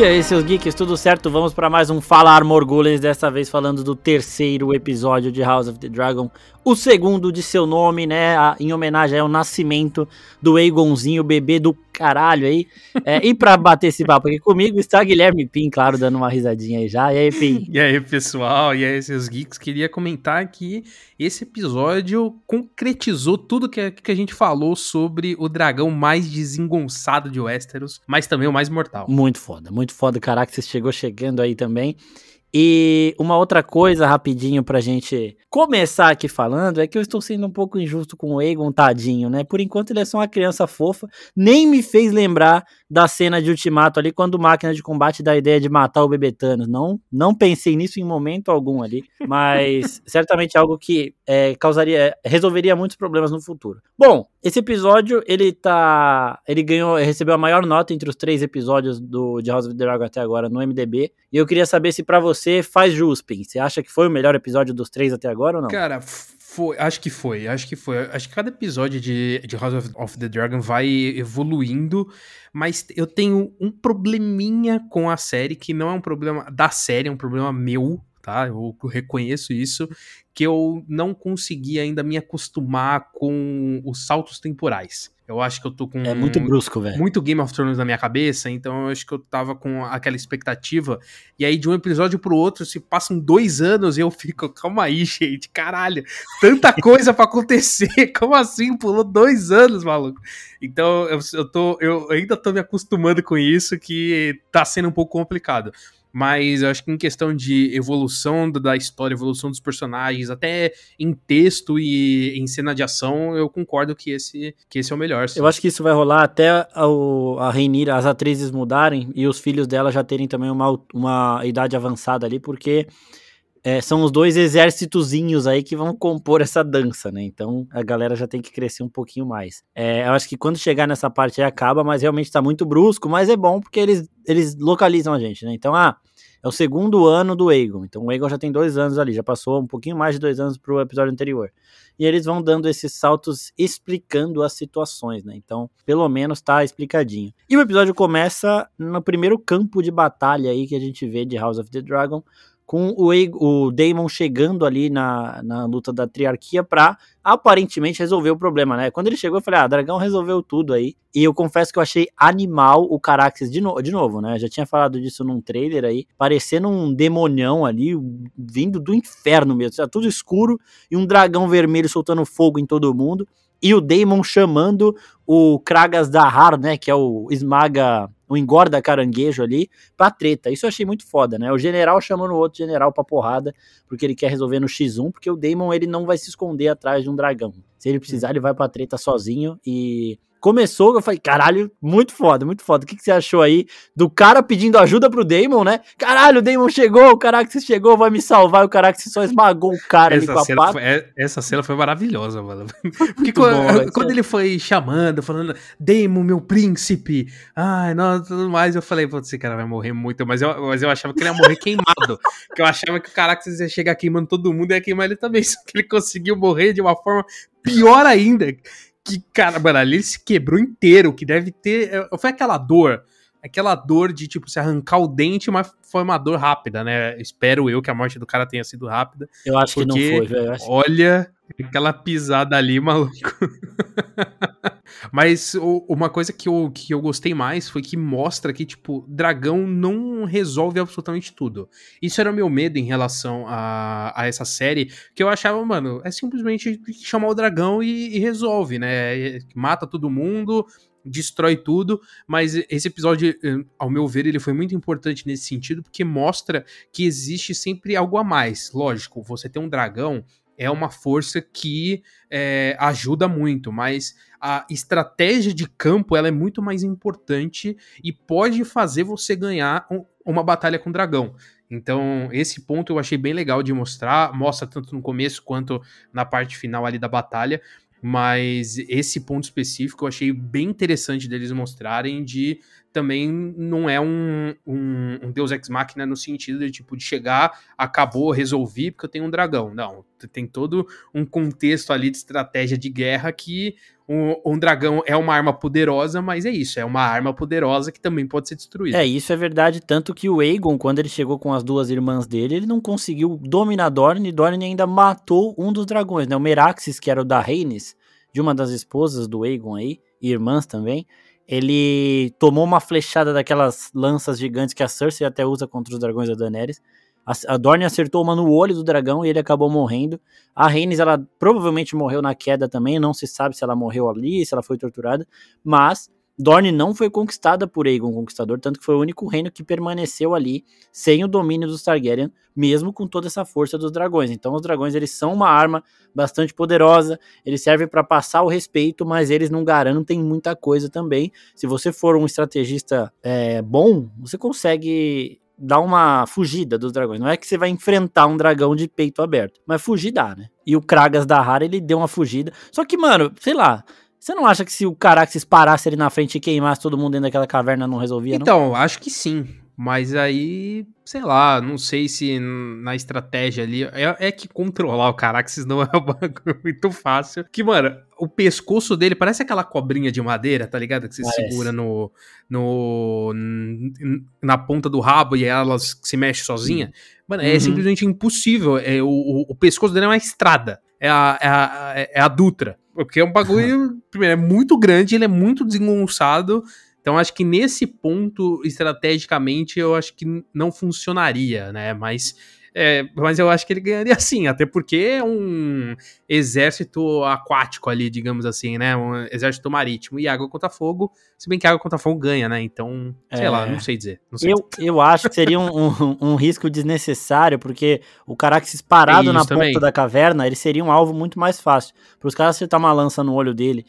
E aí, seus geeks, tudo certo? Vamos para mais um Fala Armor Golems, dessa vez falando do terceiro episódio de House of the Dragon, o segundo de seu nome, né, em homenagem ao nascimento do Aegonzinho, bebê do caralho aí. É, e para bater esse papo aqui comigo está Guilherme Pim, claro, dando uma risadinha aí já. E aí, Pim? E aí, pessoal? E aí, seus geeks? Queria comentar que esse episódio concretizou tudo que, que a gente falou sobre o dragão mais desengonçado de Westeros, mas também o mais mortal. Muito foda, muito foda. Caraca, você chegou chegando aí também. E uma outra coisa, rapidinho, pra gente começar aqui falando, é que eu estou sendo um pouco injusto com o Egon, tadinho, né? Por enquanto ele é só uma criança fofa, nem me fez lembrar da cena de Ultimato ali, quando máquina de combate dá a ideia de matar o bebê Thanos. Não, não pensei nisso em momento algum ali, mas certamente algo que é, causaria, resolveria muitos problemas no futuro. Bom, esse episódio, ele tá, ele ganhou, recebeu a maior nota entre os três episódios do de House of the Dragon até agora no MDB, e eu queria saber se para você faz jus, Pin. Você acha que foi o melhor episódio dos três até agora ou não? Cara, foi, acho que foi, acho que foi. Acho que cada episódio de, de House of, of, the Dragon vai evoluindo, mas eu tenho um probleminha com a série, que não é um problema da série, é um problema meu, tá? Eu reconheço isso, que eu não consegui ainda me acostumar com os saltos temporais. Eu acho que eu tô com. É muito brusco, velho. Muito Game of Thrones na minha cabeça, então eu acho que eu tava com aquela expectativa. E aí, de um episódio pro outro, se passam dois anos e eu fico, calma aí, gente, caralho, tanta coisa para acontecer. Como assim? Pulou dois anos, maluco. Então eu, eu, tô, eu ainda tô me acostumando com isso, que tá sendo um pouco complicado. Mas eu acho que em questão de evolução da história, evolução dos personagens, até em texto e em cena de ação, eu concordo que esse, que esse é o melhor. Sim. Eu acho que isso vai rolar até a, a as atrizes mudarem e os filhos dela já terem também uma, uma idade avançada ali, porque é, são os dois exércitozinhos aí que vão compor essa dança, né? Então a galera já tem que crescer um pouquinho mais. É, eu acho que quando chegar nessa parte aí acaba, mas realmente tá muito brusco, mas é bom porque eles, eles localizam a gente, né? Então, ah, é o segundo ano do Aegon. Então o Aegon já tem dois anos ali, já passou um pouquinho mais de dois anos pro episódio anterior. E eles vão dando esses saltos explicando as situações, né? Então, pelo menos tá explicadinho. E o episódio começa no primeiro campo de batalha aí que a gente vê de House of the Dragon, com o, o Daemon chegando ali na, na luta da triarquia pra aparentemente resolver o problema, né? Quando ele chegou, eu falei, ah, Dragão resolveu tudo aí. E eu confesso que eu achei animal o Caraxes de, no de novo, né? Já tinha falado disso num trailer aí, parecendo um demonião ali, vindo do inferno mesmo. Tá tudo escuro e um dragão vermelho soltando fogo em todo mundo. E o Daemon chamando o Kragas Dahar, né? Que é o esmaga o engorda caranguejo ali, pra treta. Isso eu achei muito foda, né? O general chamando o outro general pra porrada, porque ele quer resolver no X1, porque o Daemon ele não vai se esconder atrás de um dragão. Se ele precisar, ele vai pra treta sozinho e começou, eu falei, caralho, muito foda, muito foda. O que, que você achou aí do cara pedindo ajuda pro Damon, né? Caralho, o Damon chegou, o Caraxes chegou, vai me salvar, o Caraxes só esmagou o cara essa ali com a cena foi, é, Essa cena foi maravilhosa, mano. Porque quando, bom, quando ele foi chamando, falando, Damon, meu príncipe, ai, não, tudo mais, eu falei, pô, esse cara vai morrer muito, mas eu, mas eu achava que ele ia morrer queimado, que eu achava que o Caraxes ia chegar queimando todo mundo e ia queimar ele também, só que ele conseguiu morrer de uma forma pior ainda que, cara, mano, ali ele se quebrou inteiro, que deve ter. É, foi aquela dor. Aquela dor de, tipo, se arrancar o dente, mas foi uma dor rápida, né? Espero eu que a morte do cara tenha sido rápida. Eu acho porque, que não foi, velho. Olha, aquela pisada ali, maluco. Mas o, uma coisa que eu, que eu gostei mais foi que mostra que, tipo, dragão não resolve absolutamente tudo. Isso era meu medo em relação a, a essa série, que eu achava, mano, é simplesmente chamar o dragão e, e resolve, né? Mata todo mundo, destrói tudo, mas esse episódio, eh, ao meu ver, ele foi muito importante nesse sentido, porque mostra que existe sempre algo a mais. Lógico, você tem um dragão, é uma força que é, ajuda muito, mas a estratégia de campo ela é muito mais importante e pode fazer você ganhar um, uma batalha com o dragão. Então, esse ponto eu achei bem legal de mostrar, mostra tanto no começo quanto na parte final ali da batalha, mas esse ponto específico eu achei bem interessante deles mostrarem de também não é um, um, um, Deus Ex Machina no sentido de tipo de chegar, acabou, resolvi porque eu tenho um dragão. Não, tem todo um contexto ali de estratégia de guerra que um, um, dragão é uma arma poderosa, mas é isso, é uma arma poderosa que também pode ser destruída. É, isso é verdade, tanto que o Aegon, quando ele chegou com as duas irmãs dele, ele não conseguiu dominar Dorne, e Dorne ainda matou um dos dragões, né? O Meraxes, que era o da Rhaenys, de uma das esposas do Aegon aí, irmãs também, ele tomou uma flechada daquelas lanças gigantes que a Cersei até usa contra os dragões da Daenerys, a, Dorne acertou uma no olho do dragão e ele acabou morrendo. A Rhaenys, ela provavelmente morreu na queda também, não se sabe se ela morreu ali, se ela foi torturada, mas Dorne não foi conquistada por Aegon Conquistador, tanto que foi o único reino que permaneceu ali sem o domínio dos Targaryen, mesmo com toda essa força dos dragões. Então os dragões eles são uma arma bastante poderosa, eles servem para passar o respeito, mas eles não garantem muita coisa também. Se você for um estrategista é, bom, você consegue dá uma fugida dos dragões. Não é que você vai enfrentar um dragão de peito aberto, mas fugir dá, né? E o Kragas da Hara, ele deu uma fugida. Só que, mano, sei lá, você não acha que se o Caraxes parasse ali na frente e queimasse todo mundo dentro daquela caverna não resolvia, então, não? acho que sim. Mas aí, sei lá, não sei se na estratégia ali. É, é que controlar o Caraxes não é um bagulho muito fácil. Que, mano, o pescoço dele parece aquela cobrinha de madeira, tá ligado? Que você parece. segura no, no. na ponta do rabo e ela se mexe sozinha. Mano, é uhum. simplesmente impossível. É, o, o, o, pescoço dele é uma estrada. É a, é a, é a Dutra. Porque é um bagulho. primeiro, é muito grande, ele é muito desengonçado. Então acho que nesse ponto, estrategicamente, eu acho que não funcionaria, né? Mas, é, mas eu acho que ele ganharia sim, até porque é um exército aquático ali, digamos assim, né? Um exército marítimo. E água contra fogo, se bem que água contra fogo ganha, né? Então, sei é, lá, não sei dizer. Não sei eu, dizer. eu acho que seria um, um, um, risco desnecessário, porque o Caraxes parado é na também. ponta da caverna, ele seria um alvo muito mais fácil. Para os caras acertar uma lança no olho dele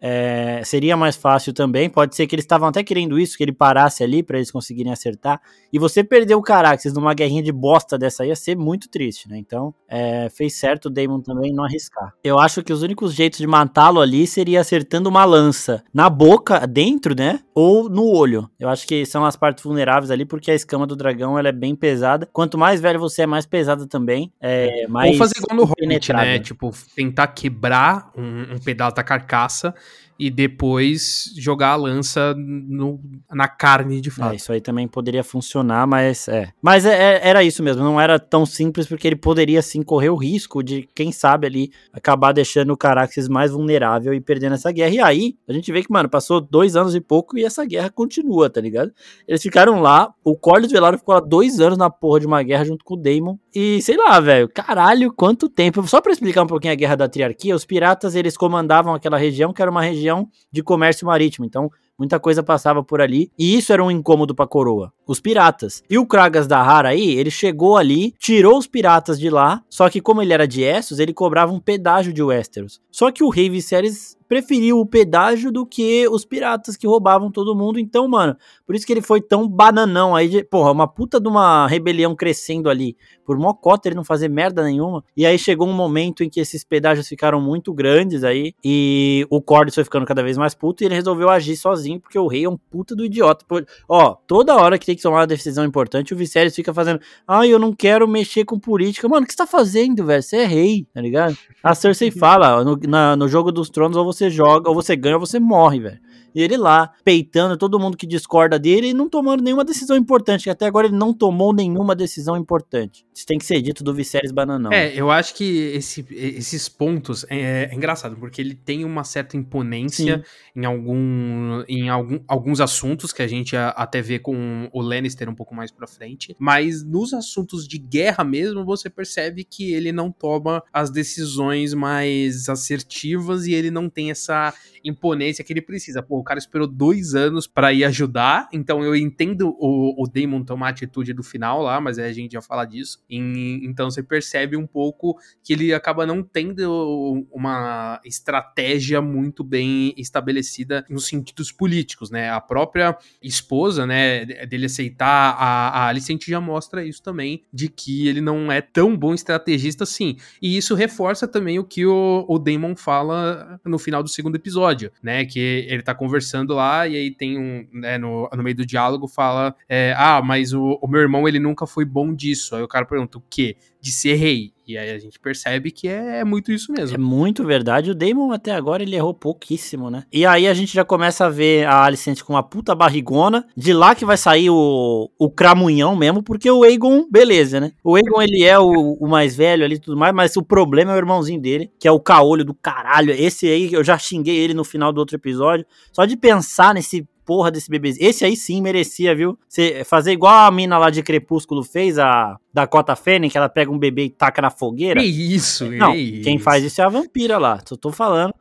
é, seria mais fácil também. Pode ser que eles estavam até querendo isso, que ele parasse ali para eles conseguirem acertar. E você perder o Caraxes numa guerrinha de bosta dessa ia ser muito triste, né? Então, é, fez certo o Damon também não arriscar. Eu acho que os únicos jeitos de matá-lo ali seria acertando uma lança na boca, dentro, né? Ou no olho. Eu acho que são as partes vulneráveis ali, porque a escama do dragão ela é bem pesada. Quanto mais velho você é, mais pesada também. É, mais Ou fazer igual no Hobbit, né? Tipo, tentar quebrar um, um pedaço da carcaça e depois jogar a lança no, na carne de fato. É, isso aí também poderia funcionar, mas é. Mas é, é, era isso mesmo, não era tão simples porque ele poderia sim correr o risco de, quem sabe, ali acabar deixando o Caraxes mais vulnerável e perdendo essa guerra. E aí, a gente vê que, mano, passou dois anos e pouco e essa guerra continua, tá ligado? Eles ficaram lá, o Corlys Velaryon ficou lá dois anos na porra de uma guerra junto com o Daemon. E sei lá, velho, caralho, quanto tempo. Só pra explicar um pouquinho a guerra da triarquia, os piratas eles comandavam aquela região que era uma região de comércio marítimo. Então, muita coisa passava por ali, e isso era um incômodo para a coroa. Os piratas. E o Kragas da Hara aí, ele chegou ali, tirou os piratas de lá, só que como ele era de Essos, ele cobrava um pedágio de Westeros. Só que o rei Viserys preferiu o pedágio do que os piratas que roubavam todo mundo. Então, mano, por isso que ele foi tão bananão aí. De, porra, uma puta de uma rebelião crescendo ali. Por mocota ele não fazer merda nenhuma. E aí chegou um momento em que esses pedágios ficaram muito grandes aí. E o Cordes foi ficando cada vez mais puto. E ele resolveu agir sozinho, porque o rei é um puta do idiota. Ó, toda hora que tem que tomar uma decisão importante, o Viserys fica fazendo. Ah, eu não quero mexer com política. Mano, o que você tá fazendo, velho? Você é rei, tá ligado? A Cersei fala, no, na, no jogo dos tronos, ou você você joga, ou você ganha, ou você morre, velho. E ele lá, peitando todo mundo que discorda dele e não tomando nenhuma decisão importante. Que até agora ele não tomou nenhuma decisão importante. Isso tem que ser dito do Viserys Bananão. É, eu acho que esse, esses pontos é, é, engraçado, porque ele tem uma certa imponência em, algum, em algum, alguns assuntos que a gente até vê com o Lannister um pouco mais pra frente. Mas nos assuntos de guerra mesmo, você percebe que ele não toma as decisões mais assertivas e ele não tem essa imponência que ele precisa. Pô, cara esperou dois anos para ir ajudar, então eu entendo o, o Damon tomar a atitude do final lá, mas a gente já fala disso. E, então você percebe um pouco que ele acaba não tendo uma estratégia muito bem estabelecida nos sentidos políticos, né? A própria esposa, né, dele aceitar a, a Alice, a gente já mostra isso também, de que ele não é tão bom estrategista assim. E isso reforça também o que o, o Damon fala no final do segundo episódio né? Que ele tá conversando lá e aí tem um, né, no, no meio do diálogo fala, é, ah, mas o, o meu irmão ele nunca foi bom disso. Aí o cara pergunta, o quê? De ser rei. E aí a gente percebe que é muito isso mesmo. É muito verdade. O Damon até agora ele errou pouquíssimo, né? E aí a gente já começa a ver a Alicent com uma puta barrigona. De lá que vai sair o, o cramunhão mesmo, porque o Aegon, beleza, né? O Aegon ele é o, o mais velho ali e tudo mais, mas o problema é o irmãozinho dele, que é o caolho do caralho. Esse aí eu já xinguei ele no final do outro episódio. Só de pensar nesse porra desse bebezinho. Esse aí sim merecia, viu? Você fazer igual a mina lá de Crepúsculo fez, a Dakota Fanning, que ela pega um bebê e taca na fogueira. Que isso, Não, quem faz isso é a vampira lá. Só tô falando.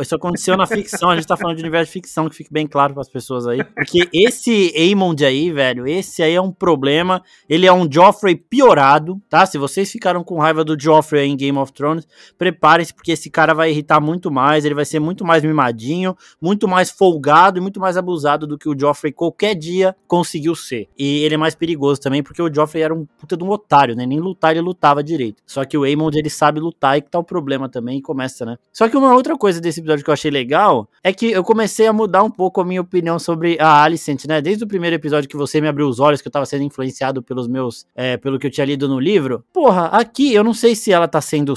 Isso aconteceu na ficção, a gente tá falando de universo de ficção, que fique bem claro para as pessoas aí. Porque esse Aemond aí, velho, esse aí é um problema. Ele é um Joffrey piorado, tá? Se vocês ficaram com raiva do Joffrey aí em Game of Thrones, preparem-se, porque esse cara vai irritar muito mais, ele vai ser muito mais mimadinho, muito mais folgado e muito mais abusado do que o Joffrey qualquer dia conseguiu ser. E ele é mais perigoso também, porque o Joffrey era um puta de um otário, né? Nem lutar ele lutava direito. Só que o Aemond, ele sabe lutar e que tá o problema também e começa, né? Só que uma outra coisa desse episódio que eu achei legal é que eu comecei a mudar um pouco a minha opinião sobre a Alicent, né? Desde o primeiro episódio que você me abriu os olhos, que eu tava sendo influenciado pelos meus, é, pelo que eu tinha lido no livro. Porra, aqui eu não sei se ela tá sendo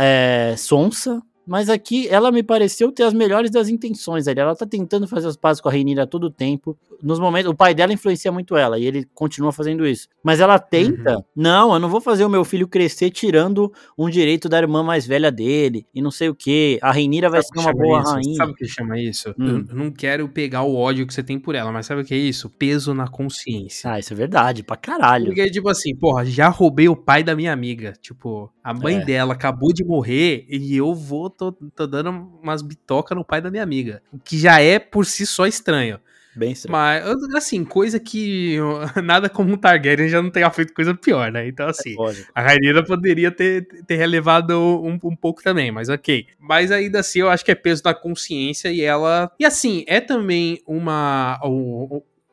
é, sonsa, mas aqui ela me pareceu ter as melhores das intenções ali. Ela tá tentando fazer as pazes com a Rainira a todo tempo. Nos momentos, o pai dela influencia muito ela e ele continua fazendo isso. Mas ela tenta, uhum. não, eu não vou fazer o meu filho crescer tirando um direito da irmã mais velha dele e não sei o que. A Rainira vai ser uma boa isso? rainha. Sabe o que chama isso? Hum. Eu não quero pegar o ódio que você tem por ela, mas sabe o que é isso? Peso na consciência. Ah, isso é verdade, pra caralho. Porque tipo assim, porra, já roubei o pai da minha amiga. Tipo, a mãe é. dela acabou de morrer e eu vou tô, tô dando umas bitocas no pai da minha amiga. O que já é por si só estranho. Bem estranho. Mas, assim, coisa que nada como um Targaryen já não tenha feito coisa pior, né? Então, assim, é a Rainha poderia ter, ter relevado um, um, pouco também, mas ok. Mas ainda assim, eu acho que é peso da consciência e ela. E assim, é também uma.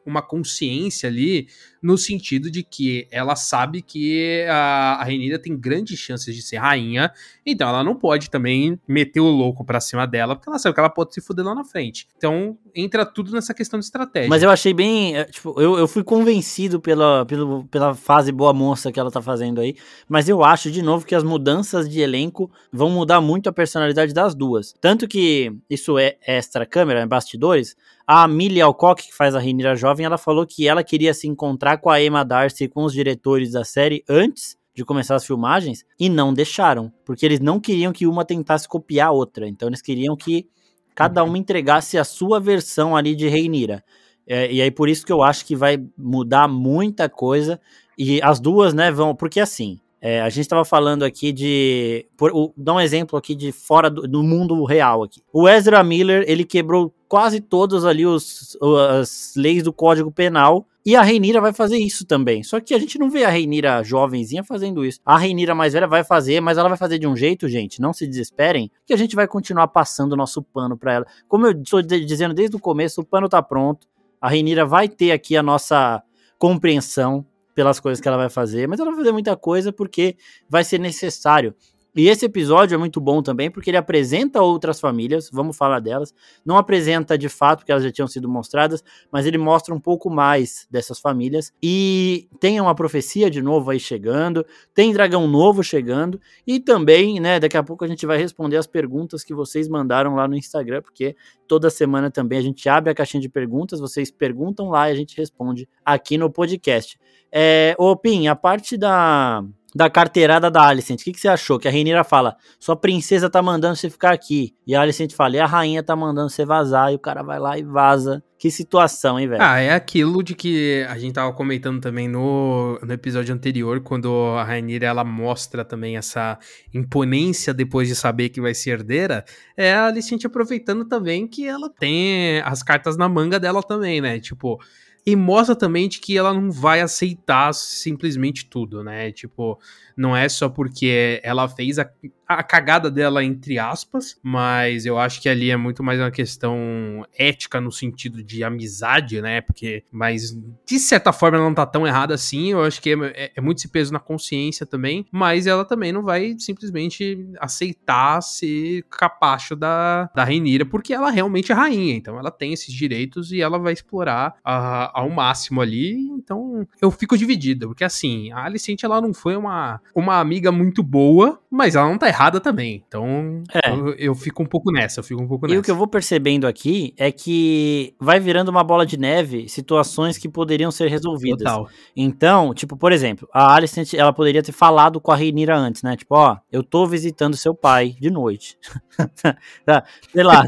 Uma consciência ali no sentido de que ela sabe que a, a Renira tem grandes chances de ser rainha, então ela não pode também meter o louco pra cima dela, porque ela sabe que ela pode se fuder lá na frente. Então entra tudo nessa questão de estratégia. Mas eu achei bem. É, tipo, eu, eu fui convencido pela, pela, pela fase boa moça que ela tá fazendo aí, mas eu acho, de novo, que as mudanças de elenco vão mudar muito a personalidade das duas. Tanto que isso é extra câmera, é bastidores. A Millie Alcock, que faz a Renira jovem, ela falou que ela queria se encontrar com a Emma Darcy e com os diretores da série antes de começar as filmagens e não deixaram, porque eles não queriam que uma tentasse copiar a outra, então eles queriam que cada uma entregasse a sua versão ali de Reinira. É, e aí por isso que eu acho que vai mudar muita coisa. E as duas, né, vão, porque assim, é, a gente estava falando aqui de. Por, o, dar um exemplo aqui de fora do, do, mundo real aqui. O Ezra Miller, ele quebrou quase todas ali os, as leis do Código Penal. E a Reinira vai fazer isso também. Só que a gente não vê a Reinira jovenzinha fazendo isso. A Reinira mais velha vai fazer, mas ela vai fazer de um jeito, gente. Não se desesperem, que a gente vai continuar passando o nosso pano para ela. Como eu estou dizendo desde o começo, o pano tá pronto. A Reinira vai ter aqui a nossa compreensão pelas coisas que ela vai fazer, mas ela vai fazer muita coisa porque vai ser necessário. E esse episódio é muito bom também porque ele apresenta outras famílias, vamos falar delas. Não apresenta de fato, porque elas já tinham sido mostradas, mas ele mostra um pouco mais dessas famílias. E tem uma profecia de novo aí chegando, tem dragão novo chegando, e também, né, daqui a pouco a gente vai responder as perguntas que vocês mandaram lá no Instagram, porque toda semana também a gente abre a caixinha de perguntas, vocês perguntam lá e a gente responde aqui no podcast. É, Pim, a parte da da carteirada da Alicent. O que, que você achou? Que a Rainira fala, sua princesa tá mandando você ficar aqui. E a Alicent fala, e a rainha tá mandando você vazar. E o cara vai lá e vaza. Que situação, hein, velho? Ah, é aquilo de que a gente tava comentando também no, no episódio anterior, quando a Rainira ela mostra também essa imponência depois de saber que vai ser herdeira. É a Alicent aproveitando também que ela tem as cartas na manga dela também, né? Tipo, e mostra também de que ela não vai aceitar simplesmente tudo, né? Tipo, não é só porque ela fez a a cagada dela entre aspas, mas eu acho que ali é muito mais uma questão ética no sentido de amizade, né? Porque, mas de certa forma ela não tá tão errada assim, eu acho que é, é, é muito esse peso na consciência também, mas ela também não vai simplesmente aceitar ser capacho da, da Rainira, porque ela realmente é rainha, então ela tem esses direitos e ela vai explorar a, ao máximo ali, então eu fico dividida, porque assim, a Alicente ela não foi uma, uma amiga muito boa, mas ela não tá errada também. Então, é. eu, eu, fico um pouco nessa, eu fico um pouco nessa. E o que eu vou percebendo aqui é que vai virando uma bola de neve situações que poderiam ser resolvidas. Total. Então, tipo, por exemplo, a Alicent, ela poderia ter falado com a Reinira antes, né? Tipo, ó, eu tô visitando seu pai de noite. Tá, sei lá.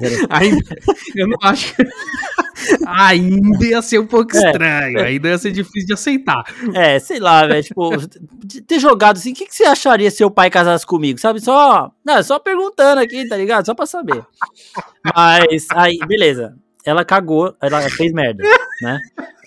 eu não acho que... ainda ia ser um pouco é, estranho, é. ainda ia ser difícil de aceitar. É, sei lá, velho, tipo, ter jogado assim, o que, que você acharia se seu pai casasse comigo? Sabe, só, não, só perguntando aqui, tá ligado? Só pra saber. Mas, aí, beleza, ela cagou, ela fez merda, né?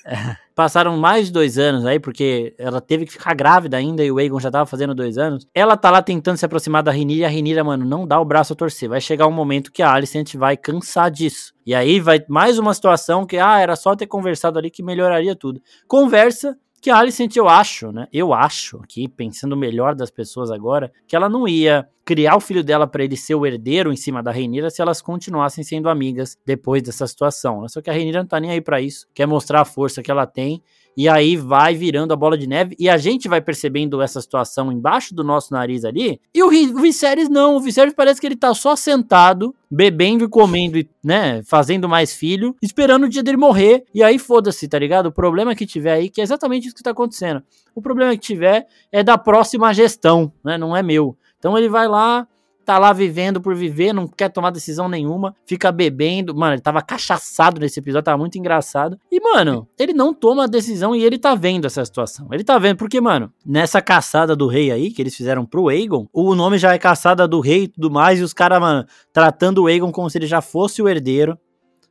passaram mais de dois anos aí, porque ela teve que ficar grávida ainda e o Aegon já tava fazendo dois anos. Ela tá lá tentando se aproximar da Renira e a Renira, mano, não dá o braço a torcer. Vai chegar um momento que a Alicent vai cansar disso. E aí vai mais uma situação que, ah, era só ter conversado ali que melhoraria tudo. Conversa, que a Alicent, eu acho, né? Eu acho, aqui, pensando melhor das pessoas agora, que ela não ia criar o filho dela para ele ser o herdeiro em cima da Reinira se elas continuassem sendo amigas depois dessa situação. Né? Só que a Reinira não tá nem aí para isso, quer mostrar a força que ela tem e aí vai virando a bola de neve e a gente vai percebendo essa situação embaixo do nosso nariz ali. E o, Viserys não, o Viserys parece que ele tá só sentado, bebendo e comendo, né, fazendo mais filho, esperando o dia dele morrer. E aí foda-se, tá ligado? O problema que tiver aí, que é exatamente isso que tá acontecendo. O problema que tiver é da próxima gestão, né, não é meu. Então ele vai lá, tá lá vivendo por viver, não quer tomar decisão nenhuma, fica bebendo. Mano, ele tava cachaçado nesse episódio, tava muito engraçado. E, mano, ele não toma decisão e ele tá vendo essa situação. Ele tá vendo, porque, mano, nessa caçada do rei aí, que eles fizeram pro Aegon, o nome já é caçada do rei e tudo mais, e os caras, mano, tratando o Aegon como se ele já fosse o herdeiro.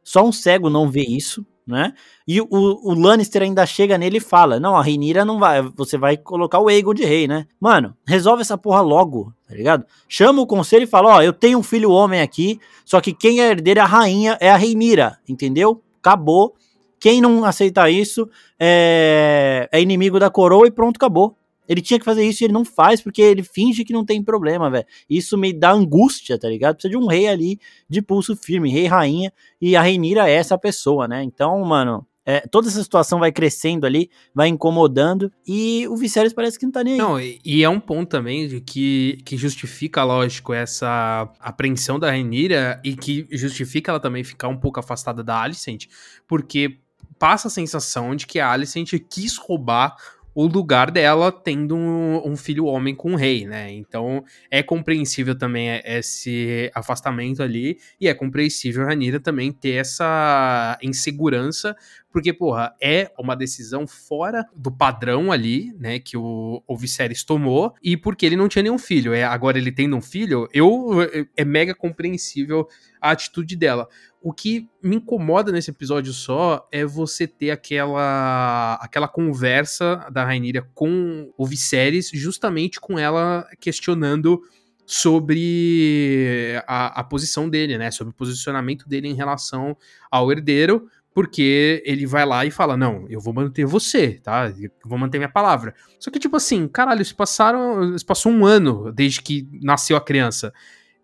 Só um cego não vê isso, né? E o, o Lannister ainda chega nele e fala: Não, a Reinira não vai, você vai colocar o Aegon de rei, né? Mano, resolve essa porra logo, tá ligado? Chama o conselho e fala: Ó, eu tenho um filho homem aqui, só que quem é herdeira, a rainha, é a Reinira, entendeu? Acabou. Quem não aceitar isso é, é inimigo da coroa e pronto, acabou. Ele tinha que fazer isso e ele não faz porque ele finge que não tem problema, velho. Isso me dá angústia, tá ligado? Precisa de um rei ali de pulso firme, rei, rainha, e a Reinira é essa pessoa, né? Então, mano, é, toda essa situação vai crescendo ali, vai incomodando, e o Viserys parece que não tá nem aí. Não, e, é um ponto também de que, que justifica, lógico, essa apreensão da Rhaenyra e que justifica ela também ficar um pouco afastada da Alicent, porque passa a sensação de que a Alicent quis roubar o lugar dela tendo um, um, filho homem com um rei, né? Então é compreensível também esse afastamento ali e é compreensível a Ranira também ter essa insegurança porque, porra, é uma decisão fora do padrão ali, né, que o, o Viserys tomou, e porque ele não tinha nenhum filho. É, agora ele tendo um filho, eu é mega compreensível a atitude dela. O que me incomoda nesse episódio só é você ter aquela aquela conversa da Rainira com o Viserys, justamente com ela questionando sobre a, a, posição dele, né? Sobre o posicionamento dele em relação ao herdeiro porque ele vai lá e fala: Não, eu vou manter você, tá? Eu vou manter minha palavra. Só que, tipo assim, caralho, se passaram. Se passou um ano desde que nasceu a criança.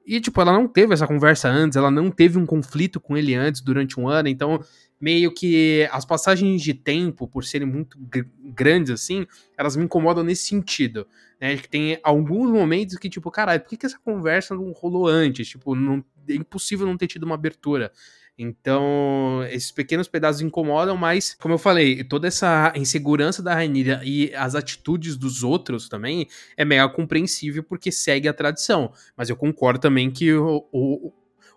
E, tipo, ela não teve essa conversa antes, ela não teve um conflito com ele antes durante um ano, então meio que as passagens de tempo, por serem muito grandes assim, elas me incomodam nesse sentido, né? Que tem alguns momentos que, tipo, caralho, por que, que essa conversa não rolou antes? Tipo, não, é impossível não ter tido uma abertura. Então, esses pequenos pedaços incomodam, mas, como eu falei, toda essa insegurança da Rainira e as atitudes dos outros também é mega compreensível porque segue a tradição. Mas eu concordo também que o, o,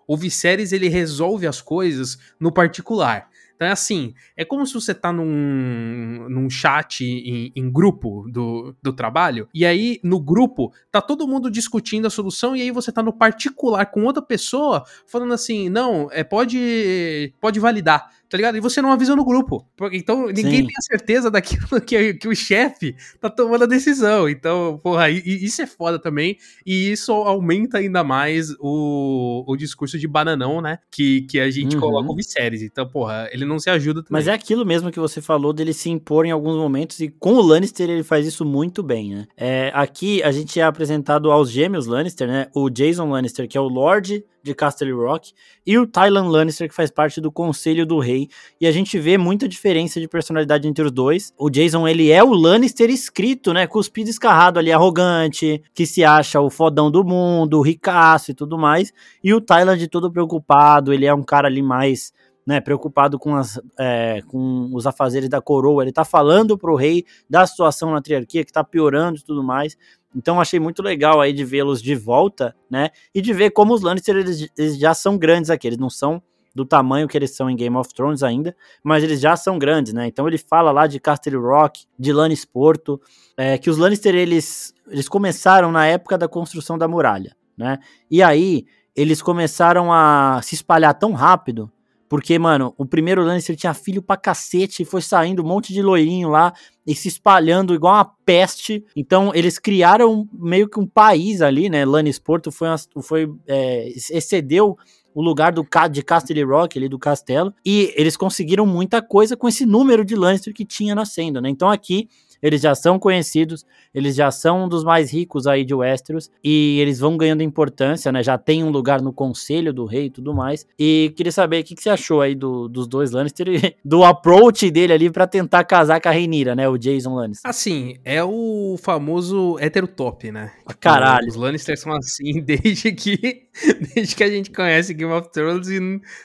o Viserys ele resolve as coisas no particular. Então é assim, é como se você tá num, num chat em, em, grupo do, do trabalho, e aí no grupo tá todo mundo discutindo a solução, e aí você tá no particular com outra pessoa falando assim, não, é, pode, pode validar tá ligado? E você não avisa no grupo. Então ninguém Sim. tem a certeza daquilo que, que o chefe tá tomando a decisão. Então, porra, isso é foda também. E isso aumenta ainda mais o, o discurso de bananão, né? Que, que a gente uhum. coloca como séries. Então, porra, ele não se ajuda também. Mas é aquilo mesmo que você falou dele se impor em alguns momentos. E com o Lannister ele faz isso muito bem, né? É, aqui a gente é apresentado aos gêmeos Lannister, né? O Jason Lannister, que é o Lorde de Castle Rock, e o Tylan Lannister, que faz parte do Conselho do Rei. E a gente vê muita diferença de personalidade entre os dois. O Jason, ele é o Lannister escrito, né? Cuspido escarrado ali, arrogante, que se acha o fodão do mundo, ricaço e tudo mais. E o Tylan de todo preocupado, ele é um cara ali mais né, preocupado com, as, é, com os afazeres da coroa, ele tá falando pro rei da situação na triarquia que tá piorando e tudo mais. Então achei muito legal aí de vê-los de volta, né? E de ver como os Lannister eles, eles, já são grandes aqui, eles não são do tamanho que eles são em Game of Thrones ainda, mas eles já são grandes, né? Então ele fala lá de Castle Rock, de Lannisporto, é, que os Lannister eles, eles começaram na época da construção da muralha, né? E aí eles começaram a se espalhar tão rápido porque, mano, o primeiro Lannister tinha filho pra cacete, e foi saindo um monte de loirinho lá e se espalhando igual uma peste. Então, eles criaram meio que um país ali, né? Lannisporto foi, foi é, excedeu o lugar do de Castle Rock, ali do castelo, e eles conseguiram muita coisa com esse número de Lannister que tinha nascendo, né? Então aqui eles já são conhecidos, eles já são um dos mais ricos aí de Westeros e eles vão ganhando importância, né? Já tem um lugar no conselho do rei e tudo mais. E queria saber o que, que você achou aí do, dos dois Lannister e do approach dele ali para tentar casar com a Reinira, né? O Jason Lannister. Assim, é o famoso heterotop, né? Tipo, Caralho. Os Lannisters são assim desde que desde que a gente conhece Game of Thrones e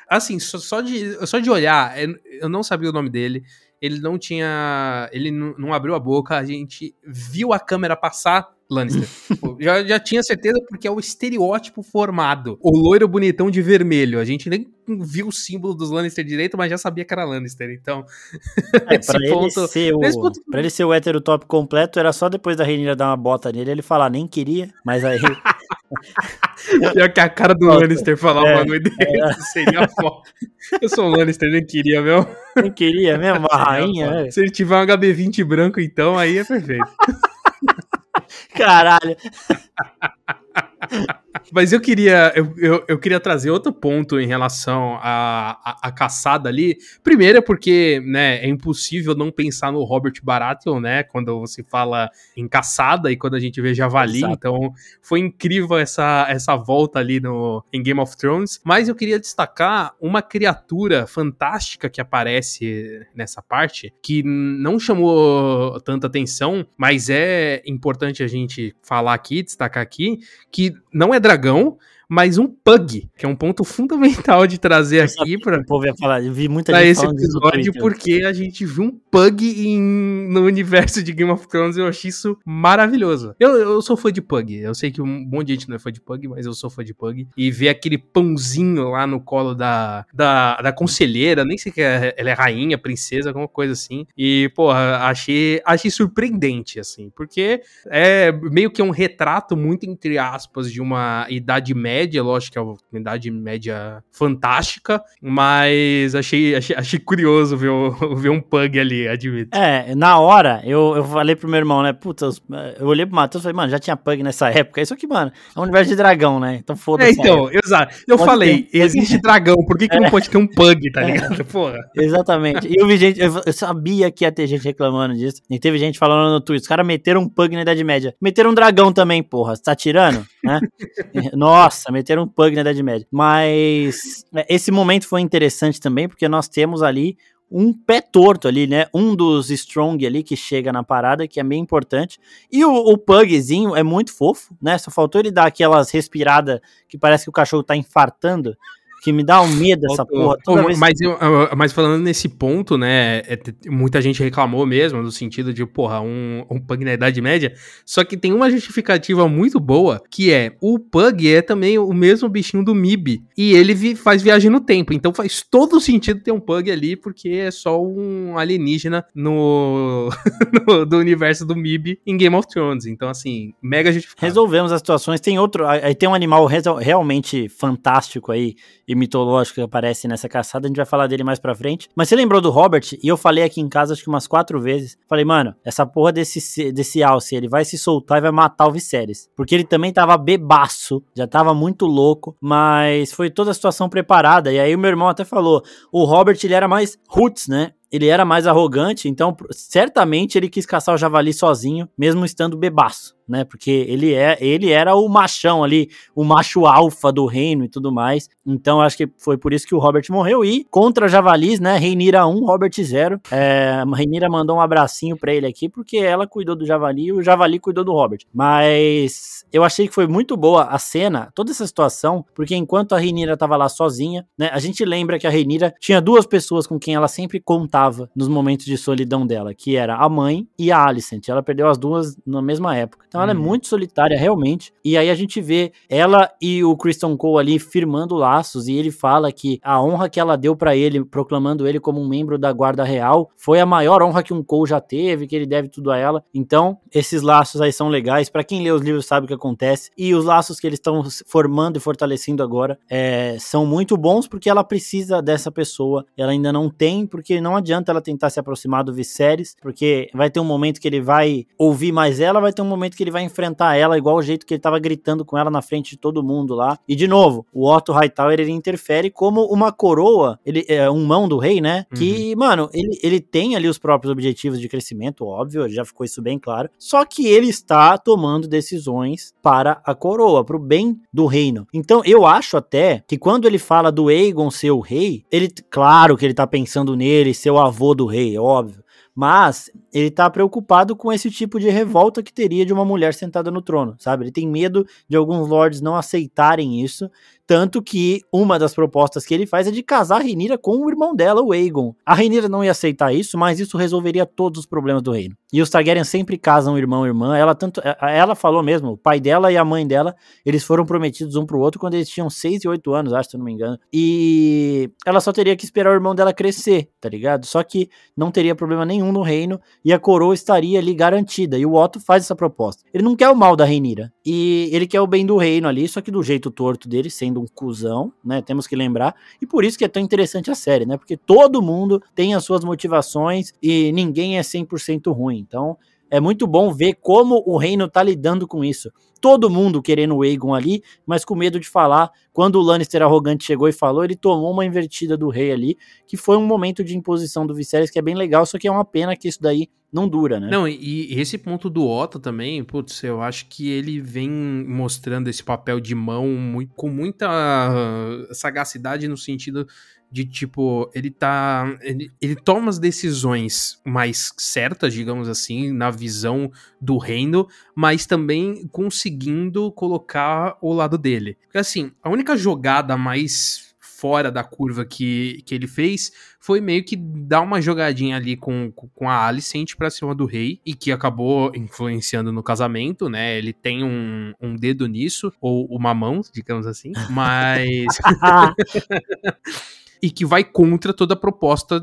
assim, só, só de só de olhar, eu não sabia o nome dele ele não tinha. Ele não abriu a boca, a gente viu a câmera passar. Lannister. já, já tinha certeza porque é o estereótipo formado. O loiro bonitão de vermelho. A gente nem viu o símbolo dos Lannister direito, mas já sabia que era Lannister. Então. É, pra, ponto, ele ser o, ponto... pra ele ser o hétero top completo, era só depois da Renira dar uma bota nele ele falar, nem queria, mas aí. Pior que a cara do Nossa, Lannister falar é, uma coisa é. seria foda. Eu sou o Lannister, nem queria mesmo. Nem queria mesmo, rainha. É. Se ele tiver um HB20 branco, então, aí é perfeito. Caralho. Mas eu queria, eu, eu, eu, queria trazer outro ponto em relação à, à, caçada ali. Primeiro é porque, né, é impossível não pensar no Robert Baratheon, né, quando você fala em caçada e quando a gente vê javali. Exato. Então, foi incrível essa, essa volta ali no, em Game of Thrones. Mas eu queria destacar uma criatura fantástica que aparece nessa parte, que não chamou tanta atenção, mas é importante a gente falar aqui, destacar aqui, que não é dragão, mas um pug, que é um ponto fundamental de trazer eu aqui para o povo ia falar, eu vi muita gente esse episódio porque a gente viu um pug em, no universo de Game of Thrones e eu achei isso maravilhoso. Eu, eu sou fã de pug, eu sei que um monte de gente não é fã de pug, mas eu sou fã de pug e ver aquele pãozinho lá no colo da, da, da conselheira, nem sei que é, ela é rainha, princesa, alguma coisa assim. E, porra, achei, achei surpreendente, assim, porque é meio que um retrato muito entre aspas de uma idade média média, lógico que é uma idade média fantástica, mas achei, achei, achei curioso ver, o, ver um pug ali, admito. É, na hora, eu, eu falei pro meu irmão, né, puta, eu olhei pro Matheus e falei, mano, já tinha pug nessa época, isso aqui, mano, é um universo de dragão, né, então foda-se. É, então, exato, eu pode falei, ter, existe dragão, por que, que é. não pode ter um pug, tá é. ligado, porra? Exatamente, e eu vi gente, eu, eu, sabia que ia ter gente reclamando disso, e teve gente falando no Twitter, os caras meteram um pug na Idade Média, meteram um dragão também, porra, você tá tirando, né? Nossa, meteram um pug na Idade Média. Mas é, esse momento foi interessante também, porque nós temos ali um pé torto ali, né? Um dos Strong ali que chega na parada, que é bem importante. E o, o Pugzinho é muito fofo, né? Só faltou ele dar aquelas respiradas que parece que o cachorro tá infartando que me dá um medo essa porra. Toda vez... mas, eu, mas falando nesse ponto, né, é, muita gente reclamou mesmo, no sentido de, porra, um, um Pug na Idade Média, só que tem uma justificativa muito boa, que é, o Pug é também o mesmo bichinho do MIB, e ele vi, faz viagem no tempo, então faz todo sentido ter um Pug ali, porque é só um alienígena no, no do universo do MIB em Game of Thrones, então assim, mega justificado. Resolvemos as situações, tem outro, aí tem um animal realmente fantástico aí, e mitológico que aparece nessa caçada, a gente vai falar dele mais pra frente. Mas você lembrou do Robert? E eu falei aqui em casa acho que umas quatro vezes. Falei, mano, essa porra desse, desse Alce, ele vai se soltar e vai matar o Viserys. Porque ele também tava bebaço, já tava muito louco, mas foi toda a situação preparada. E aí o meu irmão até falou, o Robert ele era mais roots, né? Ele era mais arrogante, então certamente ele quis caçar o javali sozinho, mesmo estando bebaço né? Porque ele é, ele era o machão ali, o macho alfa do reino e tudo mais. Então acho que foi por isso que o Robert morreu. E contra Javalis, né? Reinira 1, Robert 0. É, Reinira mandou um abracinho para ele aqui, porque ela cuidou do Javali e o Javali cuidou do Robert. Mas eu achei que foi muito boa a cena, toda essa situação, porque enquanto a Reinira tava lá sozinha, né? A gente lembra que a Reinira tinha duas pessoas com quem ela sempre contava nos momentos de solidão dela, que era a mãe e a Alicent. Ela perdeu as duas na mesma época. Então ela é uhum. muito solitária, realmente. E aí a gente vê ela e o Christian Cole ali firmando laços. E ele fala que a honra que ela deu para ele, proclamando ele como um membro da Guarda Real, foi a maior honra que um Cole já teve, que ele deve tudo a ela. Então, esses laços aí são legais. para quem lê os livros sabe o que acontece. E os laços que eles estão formando e fortalecendo agora é, são muito bons porque ela precisa dessa pessoa. Ela ainda não tem, porque não adianta ela tentar se aproximar do Viserys, porque vai ter um momento que ele vai ouvir mais ela, vai ter um momento que ele vai enfrentar ela igual o jeito que ele tava gritando com ela na frente de todo mundo lá. E de novo, o Otto Hightower ele interfere como uma coroa, ele é um mão do rei, né? Uhum. Que, mano, ele, ele tem ali os próprios objetivos de crescimento, óbvio, já ficou isso bem claro. Só que ele está tomando decisões para a coroa, para o bem do reino. Então, eu acho até que quando ele fala do Aegon ser o rei, ele, claro que ele tá pensando nele, ser o avô do rei, óbvio. Mas ele tá preocupado com esse tipo de revolta que teria de uma mulher sentada no trono, sabe? Ele tem medo de alguns lords não aceitarem isso, tanto que uma das propostas que ele faz é de casar a Rhaenyra com o irmão dela, o Aegon. A Rhaenyra não ia aceitar isso, mas isso resolveria todos os problemas do reino. E os Targaryen sempre casam irmão e irmã. Ela tanto, ela falou mesmo, o pai dela e a mãe dela, eles foram prometidos um pro outro quando eles tinham 6 e 8 anos, acho, se não me engano. E ela só teria que esperar o irmão dela crescer, tá ligado? Só que não teria problema nenhum no reino e a coroa estaria ali garantida. E o Otto faz essa proposta. Ele não quer o mal da Rhaenyra. E ele quer o bem do reino ali, só que do jeito torto dele, sendo um cuzão, né? Temos que lembrar. E por isso que é tão interessante a série, né? Porque todo mundo tem as suas motivações e ninguém é 100% ruim. Então, é muito bom ver como o reino tá lidando com isso. Todo mundo querendo o Aegon ali, mas com medo de falar. Quando o Lannister arrogante chegou e falou, ele tomou uma invertida do rei ali, que foi um momento de imposição do Viserys que é bem legal, só que é uma pena que isso daí não dura, né? Não, e, esse ponto do Otto também, putz, eu acho que ele vem mostrando esse papel de mão muito, com muita sagacidade no sentido de tipo, ele tá. Ele, ele toma as decisões mais certas, digamos assim, na visão do reino, mas também conseguindo colocar o lado dele. Porque assim, a única jogada mais fora da curva que, que ele fez foi meio que dar uma jogadinha ali com, com a Alicent pra cima do rei e que acabou influenciando no casamento, né? Ele tem um, um dedo nisso, ou uma mão, digamos assim, mas. e que vai contra toda a proposta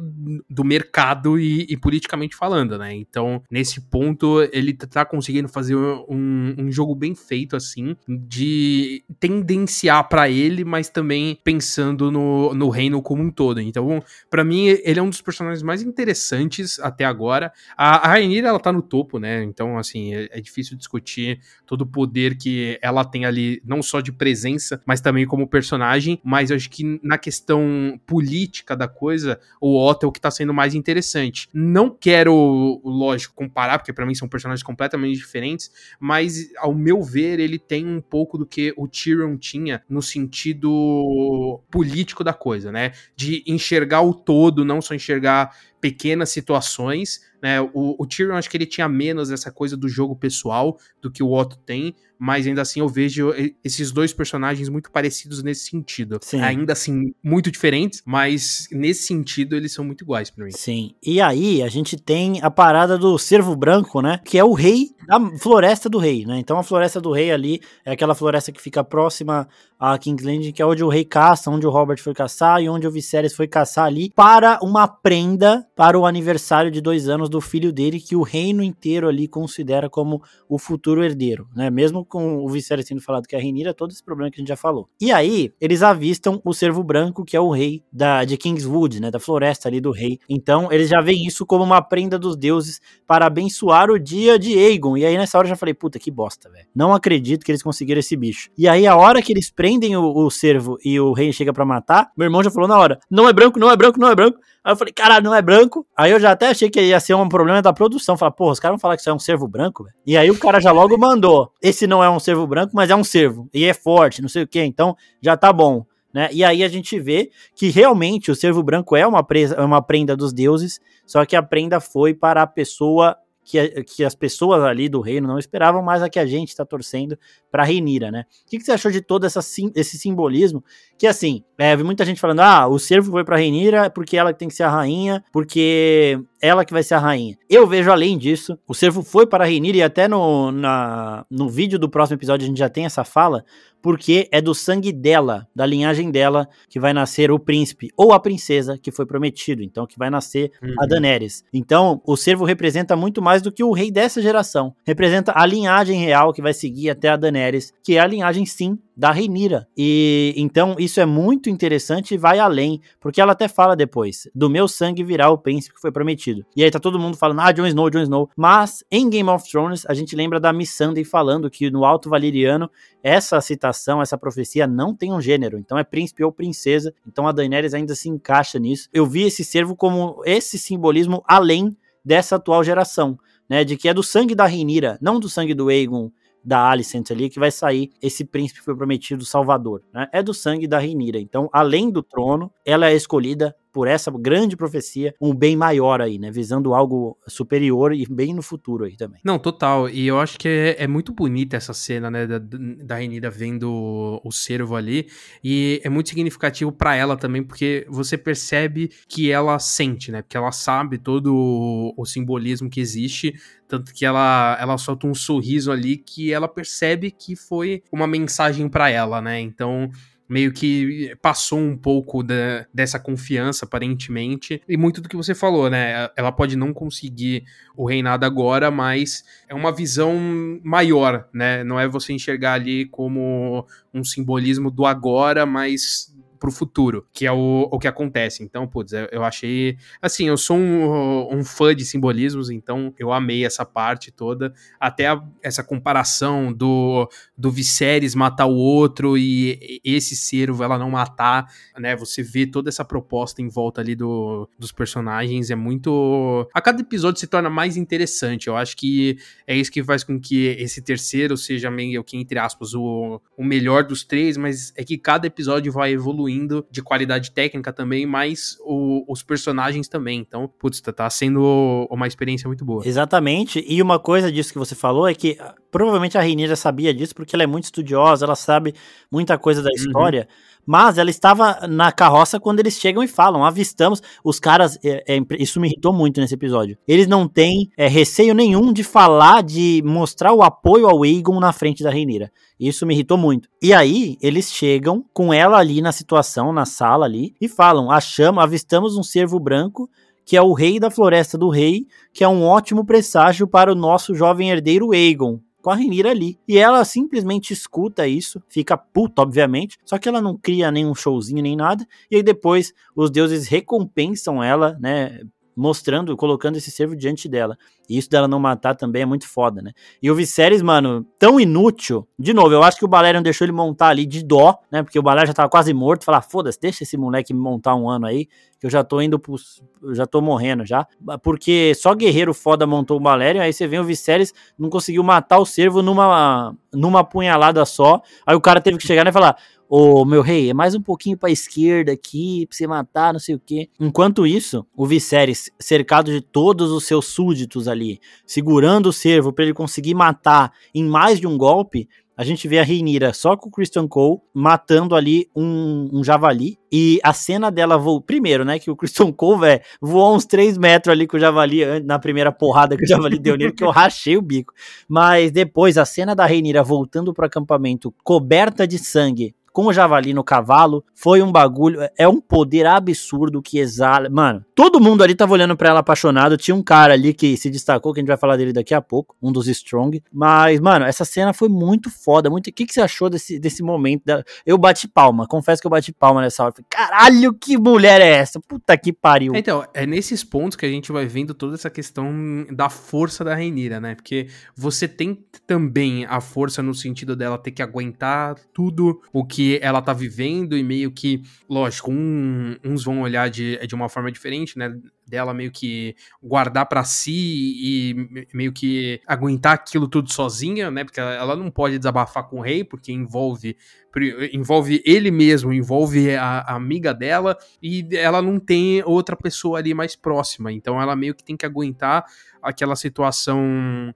do mercado e, e, politicamente falando, né? Então, nesse ponto, ele tá conseguindo fazer um, um jogo bem feito, assim, de tendenciar para ele, mas também pensando no, no reino como um todo. Então, para mim, ele é um dos personagens mais interessantes até agora. A, a Rhaenyra, ela tá no topo, né? Então, assim, é, é difícil discutir todo o poder que ela tem ali, não só de presença, mas também como personagem. Mas eu acho que na questão política da coisa, o Otto é o que tá sendo mais interessante. Não quero, lógico, comparar, porque para mim são personagens completamente diferentes, mas ao meu ver, ele tem um pouco do que o Tyrion tinha no sentido político da coisa, né? De enxergar o todo, não só enxergar pequenas situações, né? O, o Tyrion acho que ele tinha menos essa coisa do jogo pessoal do que o Otto tem, mas ainda assim eu vejo esses dois personagens muito parecidos nesse sentido. Sim. Ainda assim, muito diferentes, mas nesse sentido eles são muito iguais para mim. Sim. E aí a gente tem a parada do Cervo Branco, né? Que é o rei da Floresta do Rei, né? Então a Floresta do Rei ali é aquela floresta que fica próxima a King's Landing, que é onde o rei caça, onde o Robert foi caçar e onde o Viserys foi caçar ali para uma prenda para o aniversário de dois anos do filho dele, que o reino inteiro ali considera como o futuro herdeiro, né? Mesmo com o Viserys sendo falado que é a Renira, todo esse problema que a gente já falou. E aí, eles avistam o Cervo Branco, que é o rei da, de Kingswood, né? Da floresta ali do rei. Então, eles já veem isso como uma prenda dos deuses para abençoar o dia de Aegon. E aí, nessa hora, eu já falei, puta, que bosta, velho. Não acredito que eles conseguiram esse bicho. E aí, a hora que eles prendem o, o cervo e o rei chega para matar, meu irmão já falou na hora: não é branco, não é branco, não é branco. Aí eu falei, caralho, não é branco. Aí eu já até achei que ia ser um problema da produção. Falar, porra, os caras vão falar que isso é um cervo branco, velho. E aí o cara já logo mandou: esse não é um cervo branco, mas é um cervo. E é forte, não sei o que. Então já tá bom. Né? E aí a gente vê que realmente o cervo branco é uma, presa, é uma prenda dos deuses, só que a prenda foi para a pessoa que, que as pessoas ali do reino não esperavam, mas a que a gente está torcendo para Reinira, né? O que, que, você achou de todo essa, esse simbolismo? Que assim, é, muita gente falando: ah, o servo foi para Reinira porque ela tem que ser a rainha, porque ela que vai ser a rainha. Eu vejo além disso, o servo foi para Reinira e até no, na, no vídeo do próximo episódio a gente já tem essa fala, porque é do sangue dela, da linhagem dela, que vai nascer o príncipe ou a princesa que foi prometido. Então, que vai nascer uhum. a Daenerys. Então, o servo representa muito mais do que o rei dessa geração. Representa a linhagem real que vai seguir até a Daenerys, que é a linhagem, sim, da Reinira. E então isso é muito interessante e vai além, porque ela até fala depois: do meu sangue virá o príncipe que foi prometido. E aí tá todo mundo falando: ah, Jon Snow, Jon Snow. Mas em Game of Thrones a gente lembra da Missandei falando que no Alto Valeriano essa citação, essa profecia não tem um gênero, então é príncipe ou princesa. Então a Daenerys ainda se encaixa nisso. Eu vi esse servo como esse simbolismo além dessa atual geração. Né, de que é do sangue da Reinira, não do sangue do Aegon da Alicent ali que vai sair esse príncipe que foi prometido Salvador, né? É do sangue da Reinira. Então, além do trono, ela é escolhida por essa grande profecia, um bem maior aí, né? Visando algo superior e bem no futuro aí também. Não, total. E eu acho que é, é muito bonita essa cena, né? Da, da vendo o, o cervo ali. E é muito significativo para ela também, porque você percebe que ela sente, né? Porque ela sabe todo o, o simbolismo que existe. Tanto que ela, ela solta um sorriso ali que ela percebe que foi uma mensagem para ela, né? Então meio que passou um pouco da, dessa confiança, aparentemente. E muito do que você falou, né? Ela pode não conseguir o reinado agora, mas é uma visão maior, né? Não é você enxergar ali como um simbolismo do agora, mas pro futuro, que é o, o que acontece. Então, putz, eu achei. Assim, eu sou um, um fã de simbolismos, então eu amei essa parte toda. Até a, essa comparação do, do Viserys matar o outro e esse servo ela não matar, né? Você vê toda essa proposta em volta ali do, dos personagens. É muito. A cada episódio se torna mais interessante. Eu acho que é isso que faz com que esse terceiro seja meio que, entre aspas, o, o melhor dos três, mas é que cada episódio vai evoluindo evoluindo de qualidade técnica também, mas o, os personagens também. Então, putz, tá, tá sendo uma experiência muito boa. Exatamente. E uma coisa disso que você falou é que ah, provavelmente a Rainha já sabia disso porque ela é muito estudiosa, ela sabe muita coisa da uhum. história. Uhum mas ela estava na carroça quando eles chegam e falam: avistamos. Os caras, é, é, isso me irritou muito nesse episódio. Eles não têm é, receio nenhum de falar, de mostrar o apoio ao Aegon na frente da Reinira. Isso me irritou muito. E aí, eles chegam com ela ali na situação, na sala ali, e falam: achamos, avistamos um cervo branco que é o rei da floresta do rei, que é um ótimo presságio para o nosso jovem herdeiro Aegon com a Renira ali. E ela simplesmente escuta isso, fica puta, obviamente, só que ela não cria nenhum showzinho nem nada. E aí depois os deuses recompensam ela, né? Mostrando, colocando esse servo diante dela. E isso dela não matar também é muito foda, né? E o Viserys, mano, tão inútil. De novo, eu acho que o Balerion deixou ele montar ali de dó, né? Porque o Balerion já tava quase morto. Falar, foda-se, deixa esse moleque montar um ano aí, que eu já tô indo pro. Eu já tô morrendo já. Porque só guerreiro foda montou o Balerion. Aí você vê o Viserys não conseguiu matar o servo numa, numa punhalada só. Aí o cara teve que chegar né, e falar: Ô, meu rei, é mais um pouquinho pra esquerda aqui, pra você matar, não sei o quê. Enquanto isso, o Viserys, cercado de todos os seus súditos ali, segurando o servo para ele conseguir matar em mais de um golpe, a gente vê a Reinira só com o Christian Cole matando ali um, um javali. E a cena dela voou. Primeiro, né? Que o Christian Cole, velho, voou uns 3 metros ali com o javali na primeira porrada que o javali deu nele, que eu rachei o bico. Mas depois, a cena da Reinira voltando pro acampamento coberta de sangue, com o javali no cavalo, foi um bagulho, é um poder absurdo que exala. Mano, todo mundo ali tava olhando para ela apaixonado. Tinha um cara ali que se destacou, que a gente vai falar dele daqui a pouco, um dos Strong. Mas, mano, essa cena foi muito foda. Muito... O que, que você achou desse, desse momento? Eu bati palma, confesso que eu bati palma nessa hora. Falei, Caralho, que mulher é essa? Puta que pariu. Então, é nesses pontos que a gente vai vendo toda essa questão da força da Rainira, né? Porque você tem também a força no sentido dela ter que aguentar tudo o que ela tá vivendo e meio que, lógico, um, uns vão olhar de, de uma forma diferente, né? dela meio que guardar para si e meio que aguentar aquilo tudo sozinha, né? Porque ela não pode desabafar com o rei, porque envolve envolve ele mesmo, envolve a, a, amiga dela e ela não tem outra pessoa ali mais próxima. Então ela meio que tem que aguentar aquela situação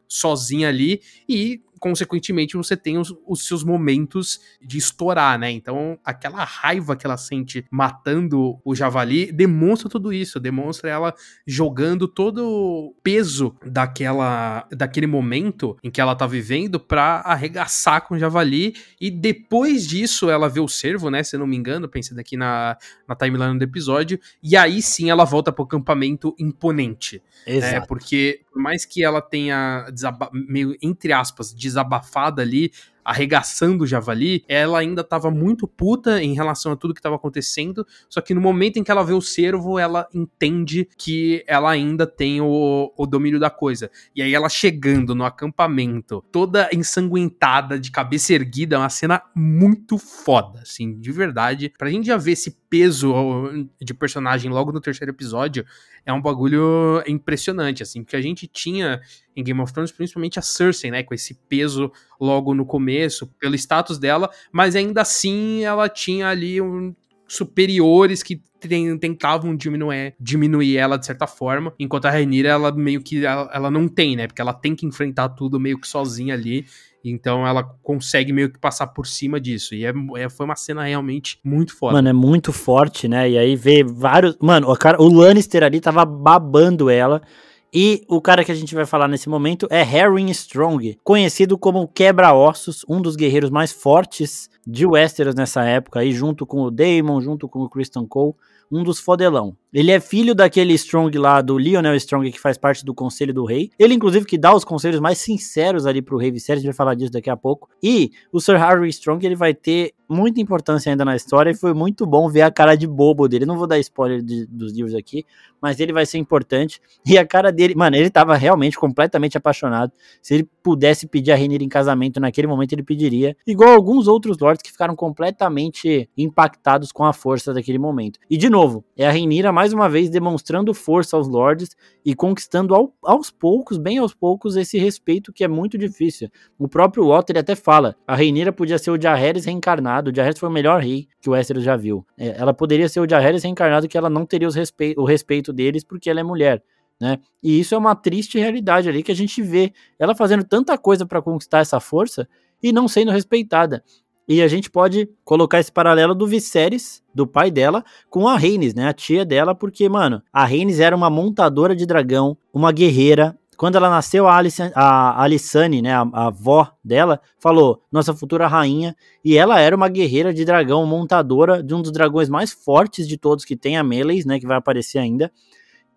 sozinha ali e consequentemente, você tem os, os, seus momentos de estourar, né? Então, aquela raiva que ela sente matando o javali demonstra tudo isso, demonstra ela jogando todo o peso daquela, daquele momento em que ela tá vivendo pra arregaçar com o javali. E depois disso, ela vê o servo, né? Se eu não me engano, pensei daqui na, na timeline do episódio. E aí sim ela volta pro acampamento imponente. Né? Exato. Né? Porque, por mais que ela tenha meio, entre aspas, desabafada ali, arregaçando o javali, ela ainda estava muito puta em relação a tudo que estava acontecendo, só que no momento em que ela vê o cervo, ela entende que ela ainda tem o, o domínio da coisa. E aí ela chegando no acampamento, toda ensanguentada, de cabeça erguida, é uma cena muito foda, assim, de verdade. Pra gente já ver esse peso de personagem logo no terceiro episódio, é um bagulho impressionante, assim, porque a gente tinha em Game of Thrones, principalmente a Cersei, né, com esse peso logo no começo, pelo status dela, mas ainda assim ela tinha ali um, superiores que tentavam diminuir, diminuir ela de certa forma, enquanto a Rhaenyra, ela meio que, ela, ela não tem, né, porque ela tem que enfrentar tudo meio que sozinha ali, então ela consegue meio que passar por cima disso. E é, é, foi uma cena realmente muito foda. Mano, é muito forte, né? E aí vê vários. Mano, o, cara, o Lannister ali tava babando ela. E o cara que a gente vai falar nesse momento é Harry Strong, conhecido como Quebra-Ossos, um dos guerreiros mais fortes de Westeros nessa época, aí junto com o Daemon, junto com o Kristen Cole, um dos fodelão. Ele é filho daquele Strong lá, do Lionel Strong, que faz parte do Conselho do Rei. Ele, inclusive, que dá os conselhos mais sinceros ali pro Rei Viserys, a gente vai falar disso daqui a pouco. E o Sir Harry Strong, ele vai ter muita importância ainda na história e foi muito bom ver a cara de bobo dele. Não vou dar spoiler de, dos livros aqui, mas ele vai ser importante. E a cara dele, mano, ele tava realmente completamente apaixonado. Se ele pudesse pedir a Rhaenyra em casamento naquele momento, ele pediria. Igual alguns outros lords que ficaram completamente impactados com a força daquele momento. E, de novo, é a Rhaenyra mais uma vez demonstrando força aos lords e conquistando ao, aos poucos, bem aos poucos, esse respeito que é muito difícil. O próprio Walter até fala, a Reinira podia ser o Jaehaerys reencarnado, o Jaehaerys foi o melhor rei que o Westeros já viu. É, ela poderia ser o Jaehaerys reencarnado que ela não teria respe o respeito deles porque ela é mulher. Né? E isso é uma triste realidade ali que a gente vê ela fazendo tanta coisa para conquistar essa força e não sendo respeitada. E a gente pode colocar esse paralelo do Viserys, do pai dela, com a Rhaenys, né? A tia dela, porque, mano, a Rhaenys era uma montadora de dragão, uma guerreira. Quando ela nasceu, a, Alice, a Alissane, né, a, a avó dela, falou, nossa futura rainha, e ela era uma guerreira de dragão, montadora de um dos dragões mais fortes de todos que tem, a Meleys, né, que vai aparecer ainda.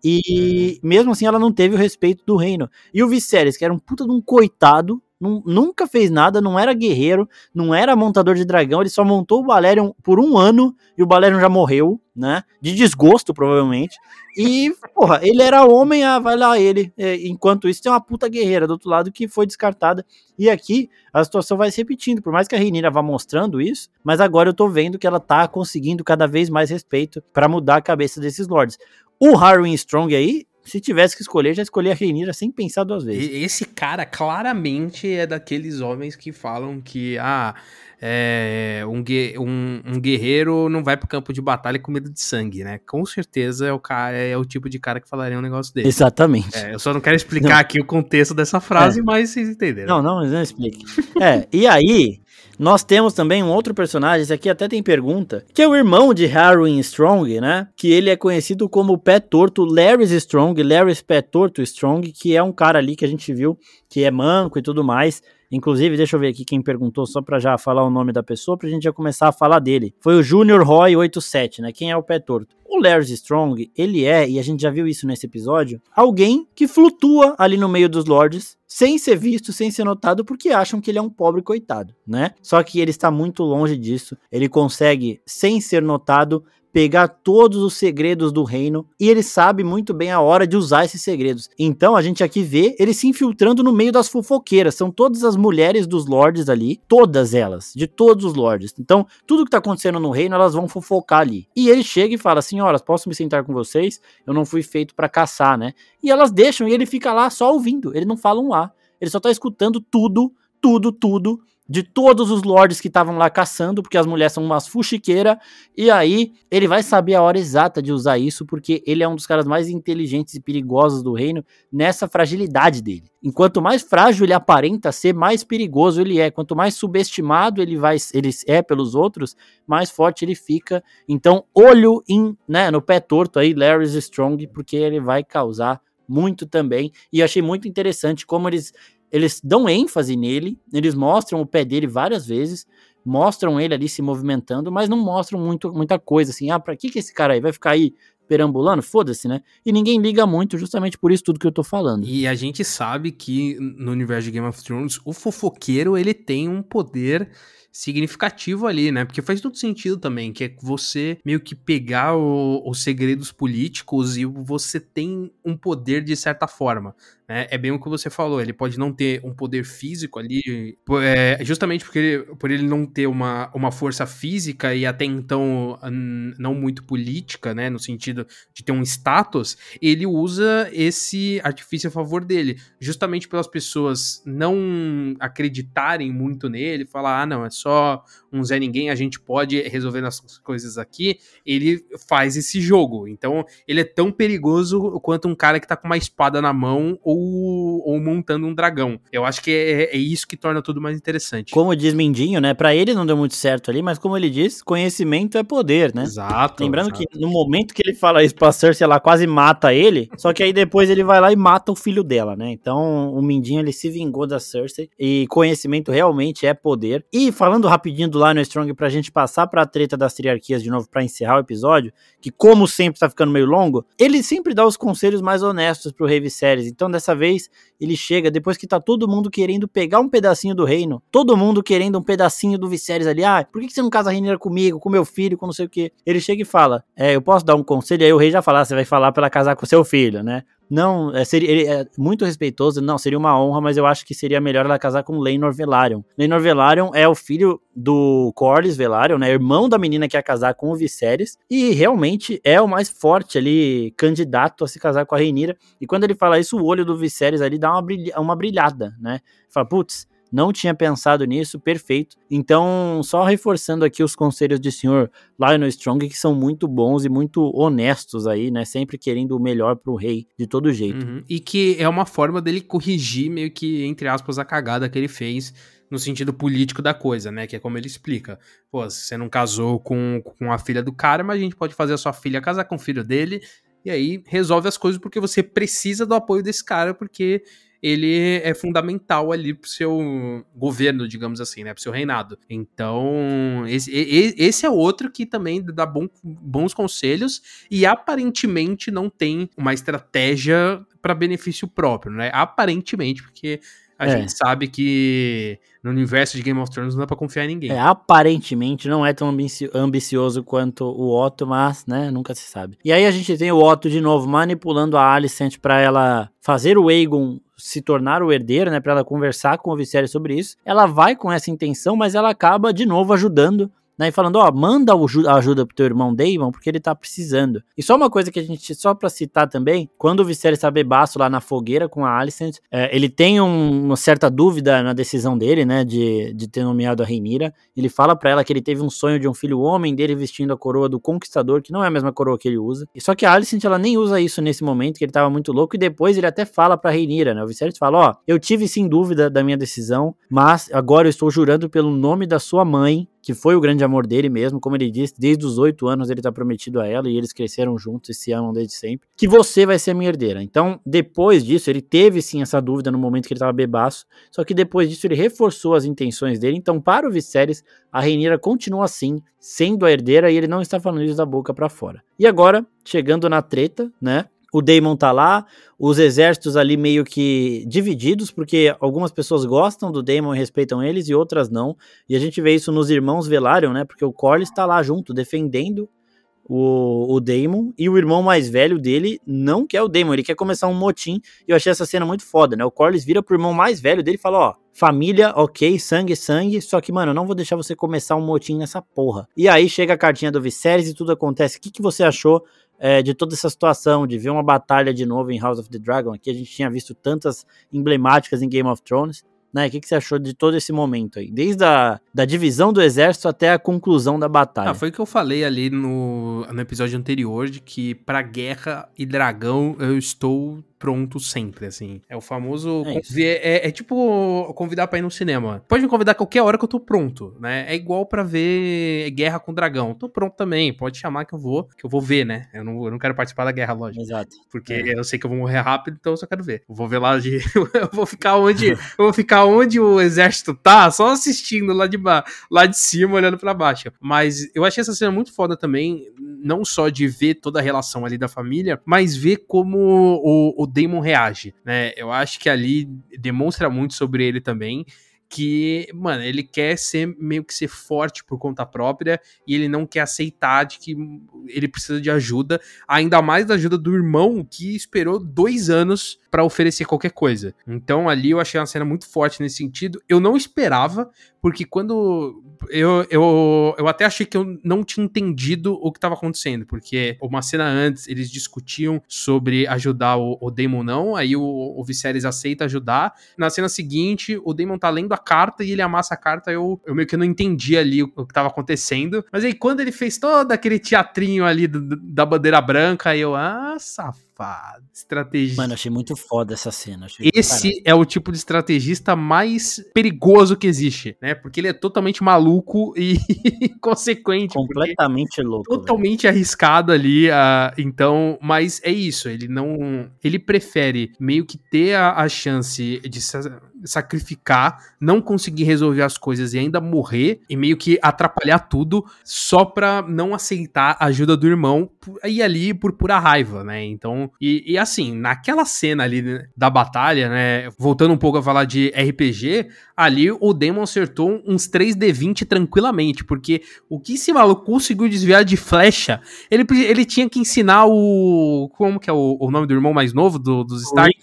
E uhum. mesmo assim ela não teve o respeito do reino. E o Viserys, que era um puta de um coitado, nunca fez nada, não era guerreiro, não era montador de dragão, ele só montou o Balerion por um ano e o Balerion já morreu, né? De desgosto, provavelmente. E, porra, ele era homem, ah, vai lá ele. É, enquanto isso, tem uma puta guerreira do outro lado que foi descartada. E aqui a situação vai se repetindo, por mais que a Reinira vá mostrando isso, mas agora eu tô vendo que ela tá conseguindo cada vez mais respeito para mudar a cabeça desses lords. O Harwin Strong aí se tivesse que escolher, já escolhi a Reinira sem pensar duas vezes. Esse cara claramente é daqueles homens que falam que ah, é, um, um, um, guerreiro não vai pro campo de batalha com medo de sangue, né? Com certeza é o cara é o tipo de cara que falaria um negócio desse. Exatamente. É, eu só não quero explicar não. aqui o contexto dessa frase, é. mas vocês entenderam. Não, não, não explique. é, e aí, nós temos também um outro personagem, esse aqui até tem pergunta, que é o irmão de Harwin Strong, né? Que ele é conhecido como o pé torto Larry Strong, Larry pé torto Strong, que é um cara ali que a gente viu que é manco e tudo mais. Inclusive, deixa eu ver aqui quem perguntou, só para já falar o nome da pessoa, pra gente já começar a falar dele. Foi o Junior Roy 87, né? Quem é o pé torto? O Larry Strong, ele é, e a gente já viu isso nesse episódio, alguém que flutua ali no meio dos lords, sem ser visto, sem ser notado, porque acham que ele é um pobre coitado, né? Só que ele está muito longe disso. Ele consegue, sem ser notado, pegar todos os segredos do reino e ele sabe muito bem a hora de usar esses segredos. Então a gente aqui vê ele se infiltrando no meio das fofoqueiras. São todas as mulheres dos lords ali, todas elas, de todos os lords. Então, tudo que tá acontecendo no reino, elas vão fofocar ali. E ele chega e fala: Senhoras, posso me sentar com vocês? Eu não fui feito para caçar, né? E elas deixam e ele fica lá só ouvindo. Ele não fala um A. Ele só tá escutando tudo, tudo, tudo de todos os lords que estavam lá caçando, porque as mulheres são umas fuxiqueiras, e aí ele vai saber a hora exata de usar isso, porque ele é um dos caras mais inteligentes e perigosos do reino nessa fragilidade dele. Enquanto mais frágil ele aparenta ser, mais perigoso ele é. Quanto mais subestimado ele vai ele é pelos outros, mais forte ele fica. Então, olho em, né, no pé torto aí, Larry's Strong, porque ele vai causar muito também. E achei muito interessante como eles eles dão ênfase nele, eles mostram o pé dele várias vezes, mostram ele ali se movimentando, mas não mostram muito, muita coisa, assim, ah, pra que que esse cara aí? Vai ficar aí perambulando? Foda-se, né? E ninguém liga muito, justamente por isso tudo que eu tô falando. E a gente sabe que no universo de Game of Thrones, o fofoqueiro, ele tem um poder significativo ali, né? Porque faz todo sentido também, que é você meio que pegar o, os segredos políticos e você tem um poder de certa forma. Né? É bem o que você falou, ele pode não ter um poder físico ali, é, justamente porque ele, por ele não ter uma, uma força física e até então não muito política, né? No sentido de ter um status, ele usa esse artifício a favor dele, justamente pelas pessoas não acreditarem muito nele, falar, ah, não, é só um Zé Ninguém, a gente pode resolver nossas coisas aqui, ele faz esse jogo. Então, ele é tão perigoso quanto um cara que tá com uma espada na mão ou ou, montando um dragão. Eu acho que é, é, isso que torna tudo mais interessante. Como diz Mindinho, né? Pra ele não deu muito certo ali, mas como ele diz, conhecimento é poder, né? Exato. Lembrando exato. que no momento que ele fala isso pra Cersei, ela quase mata ele, só que aí depois ele vai lá e mata o filho dela, né? Então o Mindinho ele se vingou da Cersei e conhecimento realmente é poder. E falando rapidinho do Lionel Strong pra gente passar pra treta das triarquias de novo pra encerrar o episódio, que como sempre tá ficando meio longo, ele sempre dá os conselhos mais honestos pro Rei Viserys. Então dessa vez ele chega depois que tá todo mundo querendo pegar um pedacinho do reino, todo mundo querendo um pedacinho do Viserys ali. Ah, por que você não casa a Rainha comigo, com meu filho, com não sei o que? Ele chega e fala: É, eu posso dar um conselho? Aí o rei já fala: ah, Você vai falar pra ela casar com seu filho, né? Não, é, seria, ele é muito respeitoso, não, seria uma honra, mas eu acho que seria melhor ela casar com Leinor Velaryon. Leinor Velaryon é o filho do Corlys Velaryon, né, irmão da menina que ia casar com o Viserys, e realmente é o mais forte ali, candidato a se casar com a Reinira. E quando ele fala isso, o olho do Viserys ali dá uma, brilha, uma brilhada, né? Fala, putz, não tinha pensado nisso, perfeito. Então, só reforçando aqui os conselhos de senhor Lionel Strong, que são muito bons e muito honestos aí, né? Sempre querendo o melhor pro rei, de todo jeito. Uhum. E que é uma forma dele corrigir meio que, entre aspas, a cagada que ele fez no sentido político da coisa, né? Que é como ele explica. Pô, você não casou com, com a filha do cara, mas a gente pode fazer a sua filha casar com o filho dele, e aí resolve as coisas porque você precisa do apoio desse cara, porque ele é fundamental ali pro seu governo, digamos assim, né? Pro seu reinado. Então, esse, esse é outro que também dá bom, bons conselhos e aparentemente não tem uma estratégia para benefício próprio, né? Aparentemente, porque a é. gente sabe que no universo de Game of Thrones não dá pra confiar em ninguém. É, aparentemente não é tão ambicioso quanto o Otto, mas, né, nunca se sabe. E aí a gente tem o Otto de novo manipulando a Alicent para ela fazer o Aegon se tornar o herdeiro, né, para ela conversar com o Viserys sobre isso. Ela vai com essa intenção, mas ela acaba de novo ajudando né, e falando, ó, manda a ajuda pro teu irmão Damon, porque ele tá precisando. E só uma coisa que a gente, só pra citar também, quando o Viserys tá bebaço lá na fogueira com a Alicent, é, ele tem um, uma certa dúvida na decisão dele, né, de, de ter nomeado a Rhaenyra, ele fala para ela que ele teve um sonho de um filho homem dele vestindo a coroa do Conquistador, que não é a mesma coroa que ele usa, e só que a Alicent, ela nem usa isso nesse momento, que ele tava muito louco, e depois ele até fala pra Rhaenyra, né, o Viserys fala, ó, eu tive sim dúvida da minha decisão, mas agora eu estou jurando pelo nome da sua mãe que foi o grande amor dele mesmo, como ele disse, desde os oito anos ele tá prometido a ela e eles cresceram juntos e se amam desde sempre, que você vai ser a minha herdeira. Então, depois disso, ele teve sim essa dúvida no momento que ele tava bebaço, só que depois disso ele reforçou as intenções dele. Então, para o Viserys, a Rhaenyra continua assim, sendo a herdeira e ele não está falando isso da boca para fora. E agora, chegando na treta, né? O Daemon tá lá, os exércitos ali meio que divididos, porque algumas pessoas gostam do Daemon e respeitam eles e outras não. E a gente vê isso nos irmãos Velaryon, né? Porque o Corlys tá lá junto, defendendo o, o e o irmão mais velho dele não quer o Daemon, ele quer começar um motim. E eu achei essa cena muito foda, né? O Corlys vira pro irmão mais velho dele e fala: Ó, família, ok, sangue, sangue, só que, mano, eu não vou deixar você começar um motim nessa porra. E aí chega a cartinha do Viserys e tudo acontece. O que, que você achou é, de toda essa situação, de ver uma batalha de novo em House of the Dragon. Aqui a gente tinha visto tantas emblemáticas em Game of Thrones. Né? O que, que você achou de todo esse momento aí? Desde a da divisão do exército até a conclusão da batalha. Ah, foi o que eu falei ali no, no episódio anterior, de que pra guerra e dragão eu estou pronto sempre, assim. É o famoso. É, é, é, tipo convidar pra ir no cinema. Pode me convidar qualquer hora que eu tô pronto, né? É igual para ver Guerra com Dragão. Tô pronto também. Pode chamar que eu vou, que eu vou ver, né? Eu não, eu não quero participar da guerra, lógico. Exato. Porque é. eu sei que eu vou morrer rápido, então eu só quero ver. Eu vou ver lá de. eu vou ficar onde. eu vou ficar onde o exército tá, só assistindo lá de, lá de cima, olhando para baixo. Mas eu achei essa cena muito foda também, não só de ver toda a relação ali da família, mas ver como o, o Damon reage, né? Eu acho que ali demonstra muito sobre ele também que, mano, ele quer ser meio que ser forte por conta própria e ele não quer aceitar de que ele precisa de ajuda, ainda mais da ajuda do irmão que esperou dois anos para oferecer qualquer coisa. Então ali eu achei uma cena muito forte nesse sentido. Eu não esperava, porque quando eu, eu, eu até achei que eu não tinha entendido o que estava acontecendo, porque uma cena antes eles discutiam sobre ajudar o, o Damon não, aí o, o Viserys aceita ajudar. Na cena seguinte, o Damon tá lendo a carta e ele amassa a carta, eu, eu meio que não entendi ali o, o que estava acontecendo. Mas aí quando ele fez todo aquele teatrinho ali do, da bandeira branca, eu, ah, safado safado. Estrategista. Mano, achei muito foda essa cena. Esse é o tipo de estrategista mais perigoso que existe, né? Porque ele é totalmente maluco e consequente. Completamente louco. Totalmente véio. arriscado ali. Uh, então, mas é isso. Ele não. Ele prefere meio que ter a, a chance de sacrificar, não conseguir resolver as coisas e ainda morrer e meio que atrapalhar tudo só pra não aceitar a ajuda do irmão e ali por pura raiva, né? Então, e, e assim, naquela cena ali né, da batalha, né? Voltando um pouco a falar de RPG, ali o Demon acertou uns 3D20 tranquilamente, porque o que esse maluco conseguiu desviar de flecha, ele, ele tinha que ensinar o. Como que é o, o nome do irmão mais novo do, dos Stark?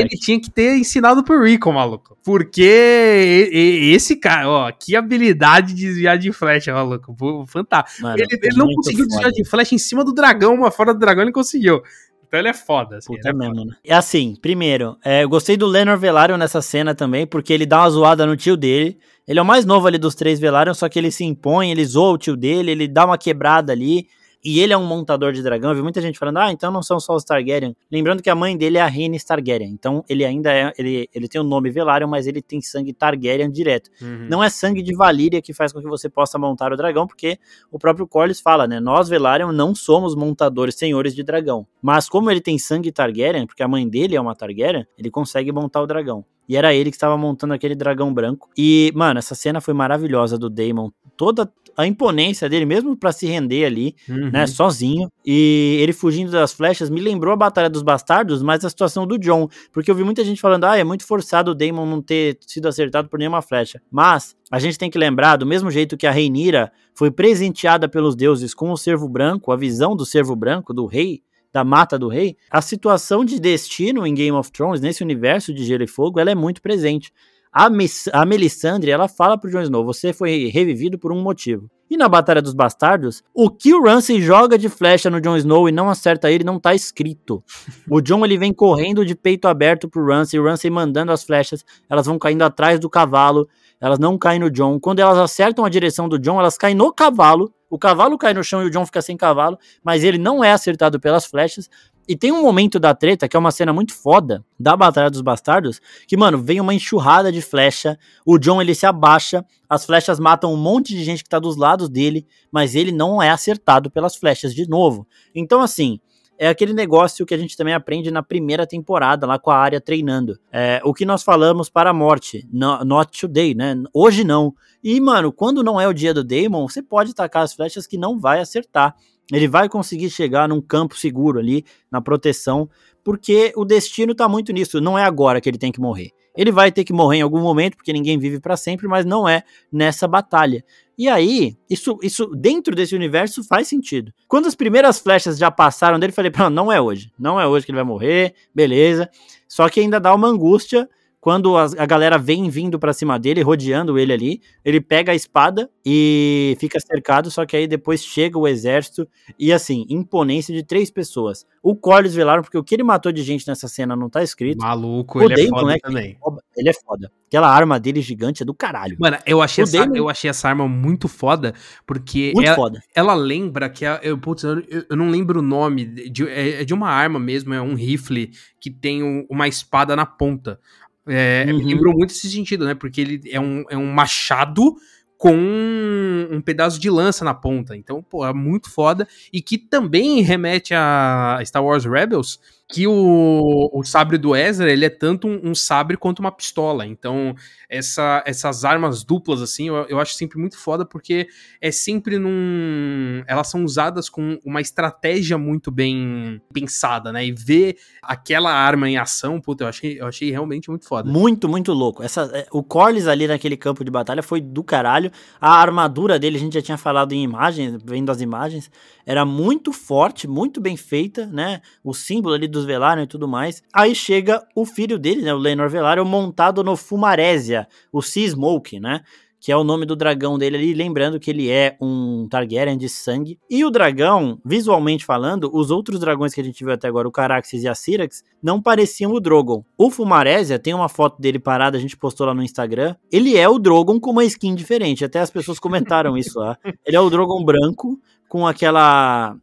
Ele tinha que ter ensinado pro Rico, maluco. Porque esse cara, ó, que habilidade de desviar de flecha, maluco. Fantástico. Mano, ele, ele não conseguiu foda. desviar de flecha em cima do dragão, uma fora do dragão ele conseguiu. Então ele é foda. Assim, Puta é mesmo, foda. né? É assim, primeiro, é, eu gostei do Lenor Velaryon nessa cena também, porque ele dá uma zoada no tio dele. Ele é o mais novo ali dos três Velaryon, só que ele se impõe, ele zoa o tio dele, ele dá uma quebrada ali e ele é um montador de dragão. Eu vi muita gente falando, ah, então não são só os Targaryen. Lembrando que a mãe dele é a Rhaenys Targaryen. Então ele ainda é, ele, ele tem o nome Velaryon, mas ele tem sangue Targaryen direto. Uhum. Não é sangue de Valíria que faz com que você possa montar o dragão, porque o próprio Corlys fala, né? Nós Velaryon não somos montadores, senhores de dragão. Mas como ele tem sangue Targaryen, porque a mãe dele é uma Targaryen, ele consegue montar o dragão. E era ele que estava montando aquele dragão branco. E, mano, essa cena foi maravilhosa do Daemon. Toda a imponência dele, mesmo para se render ali, uhum. né, sozinho. E ele fugindo das flechas me lembrou a Batalha dos Bastardos, mas a situação do John. Porque eu vi muita gente falando, ah, é muito forçado o Daemon não ter sido acertado por nenhuma flecha. Mas a gente tem que lembrar, do mesmo jeito que a Reinira foi presenteada pelos deuses com o servo branco, a visão do servo branco, do rei, da mata do rei, a situação de destino em Game of Thrones, nesse universo de Gelo e Fogo, ela é muito presente. A, Miss, a Melisandre, ela fala pro Jon Snow, você foi revivido por um motivo. E na Batalha dos Bastardos, o que o Ramsay joga de flecha no Jon Snow e não acerta ele não tá escrito. O Jon ele vem correndo de peito aberto pro Ramsay, o Ramsay mandando as flechas, elas vão caindo atrás do cavalo, elas não caem no Jon. Quando elas acertam a direção do Jon, elas caem no cavalo. O cavalo cai no chão e o Jon fica sem cavalo, mas ele não é acertado pelas flechas. E tem um momento da treta, que é uma cena muito foda, da Batalha dos Bastardos, que, mano, vem uma enxurrada de flecha, o John, ele se abaixa, as flechas matam um monte de gente que tá dos lados dele, mas ele não é acertado pelas flechas de novo. Então, assim, é aquele negócio que a gente também aprende na primeira temporada, lá com a área treinando. É, o que nós falamos para a morte, no, not today, né? Hoje não. E, mano, quando não é o dia do Daemon, você pode tacar as flechas que não vai acertar. Ele vai conseguir chegar num campo seguro ali, na proteção, porque o destino tá muito nisso. Não é agora que ele tem que morrer. Ele vai ter que morrer em algum momento, porque ninguém vive para sempre, mas não é nessa batalha. E aí, isso, isso dentro desse universo faz sentido. Quando as primeiras flechas já passaram dele, falei, não é hoje. Não é hoje que ele vai morrer, beleza. Só que ainda dá uma angústia quando a, a galera vem vindo para cima dele, rodeando ele ali, ele pega a espada e fica cercado, só que aí depois chega o exército e assim, imponência de três pessoas. O Corlys velaram, porque o que ele matou de gente nessa cena não tá escrito. Maluco, o ele Damon, é foda né, também. Ele é foda. Aquela arma dele gigante é do caralho. Mano, eu achei, essa, Damon... eu achei essa arma muito foda, porque muito ela, foda. ela lembra que. A, eu, putz, eu, eu, não lembro o nome, de, é, é, de uma arma mesmo, é um rifle que tem um, uma espada na ponta. É, uhum. Lembrou muito esse sentido, né? Porque ele é um, é um machado com um pedaço de lança na ponta. Então, pô, é muito foda. E que também remete a Star Wars Rebels, que o, o sabre do Ezra, ele é tanto um, um, sabre quanto uma pistola. Então, essa, essas armas duplas, assim, eu, eu, acho sempre muito foda, porque é sempre num... Elas são usadas com uma estratégia muito bem pensada, né? E ver aquela arma em ação, puta, eu achei, eu achei realmente muito foda. Muito, muito louco. Essa, é, o Corlys ali naquele campo de batalha foi do caralho. A armadura dele, a gente já tinha falado em imagens, vendo as imagens, era muito forte, muito bem feita, né? O símbolo ali dos Velaryon e tudo mais. Aí chega o filho dele, né? O Lenor Velaryon, montado no Fumarésia, o Sea Smoke, né? que é o nome do dragão dele ali, lembrando que ele é um Targaryen de sangue. E o dragão, visualmente falando, os outros dragões que a gente viu até agora, o Caraxes e a Syrax, não pareciam o Drogon. O Fumarésia, tem uma foto dele parada, a gente postou lá no Instagram, ele é o Drogon com uma skin diferente, até as pessoas comentaram isso lá. Ele é o Drogon branco, com aquela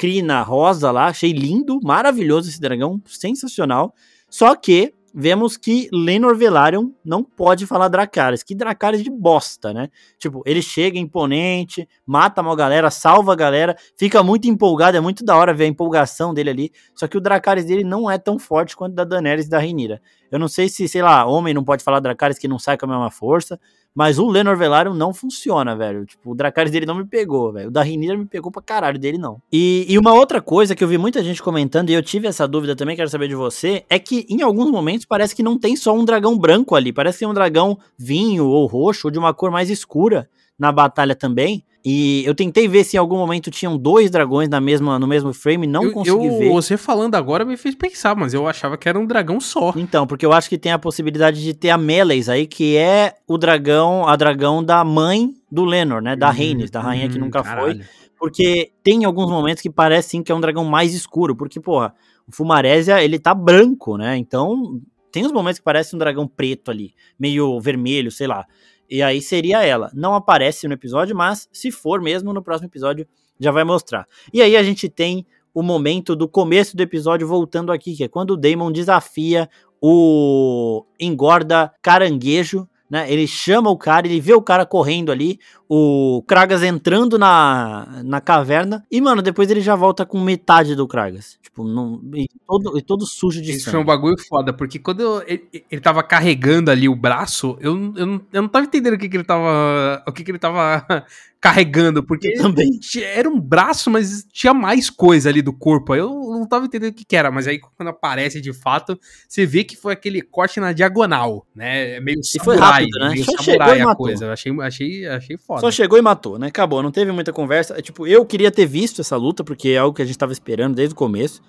crina rosa lá, achei lindo, maravilhoso esse dragão, sensacional. Só que vemos que Lenor Velaryon não pode falar Dracarys. Que Dracarys de bosta, né? Tipo, ele chega imponente, mata uma galera, salva a galera, fica muito empolgado, é muito da hora ver a empolgação dele ali. Só que o Dracarys dele não é tão forte quanto da Daenerys e da Rhaenyra. Eu não sei se, sei lá, homem não pode falar Dracarys que não sai com a mesma força, mas o Lenor Velaryon não funciona, velho. Tipo, o Dracarys dele não me pegou, velho. O da Rhaenyra me pegou pra caralho, dele não. E, e uma outra coisa que eu vi muita gente comentando, e eu tive essa dúvida também, quero saber de você, é que em alguns momentos parece que não tem só um dragão branco ali. Parece que tem um dragão vinho ou roxo ou de uma cor mais escura na batalha também. E eu tentei ver se em algum momento tinham dois dragões na mesma, no mesmo frame, não eu, consegui eu, ver. Você falando agora me fez pensar, mas eu achava que era um dragão só. Então, porque eu acho que tem a possibilidade de ter a Meleis aí, que é o dragão, a dragão da mãe do Lenor, né? Da hum, Rhaenys, da rainha hum, que nunca caralho. foi. Porque tem alguns momentos que parece sim que é um dragão mais escuro, porque, porra, o Fumarésia, ele tá branco, né? Então, tem uns momentos que parece um dragão preto ali, meio vermelho, sei lá. E aí seria ela. Não aparece no episódio, mas se for mesmo, no próximo episódio já vai mostrar. E aí a gente tem o momento do começo do episódio voltando aqui, que é quando o Damon desafia o engorda caranguejo né? Ele chama o cara, ele vê o cara correndo ali, o Kragas entrando na, na caverna, e, mano, depois ele já volta com metade do Kragas. Tipo, não, e, todo, e todo sujo de Isso sangue. foi um bagulho foda, porque quando eu, ele, ele tava carregando ali o braço, eu, eu, não, eu não tava entendendo o que, que ele tava. O que, que ele tava carregando, porque também era um braço, mas tinha mais coisa ali do corpo. Eu não tava entendendo o que, que, era, mas aí quando aparece de fato, você vê que foi aquele corte na diagonal, né? É meio samurai, e foi rápido, né? Meio Só samurai chegou e a coisa. Eu achei, achei, achei foda. Só chegou e matou, né? Acabou, não teve muita conversa. É, tipo, eu queria ter visto essa luta, porque é algo que a gente tava esperando desde o começo.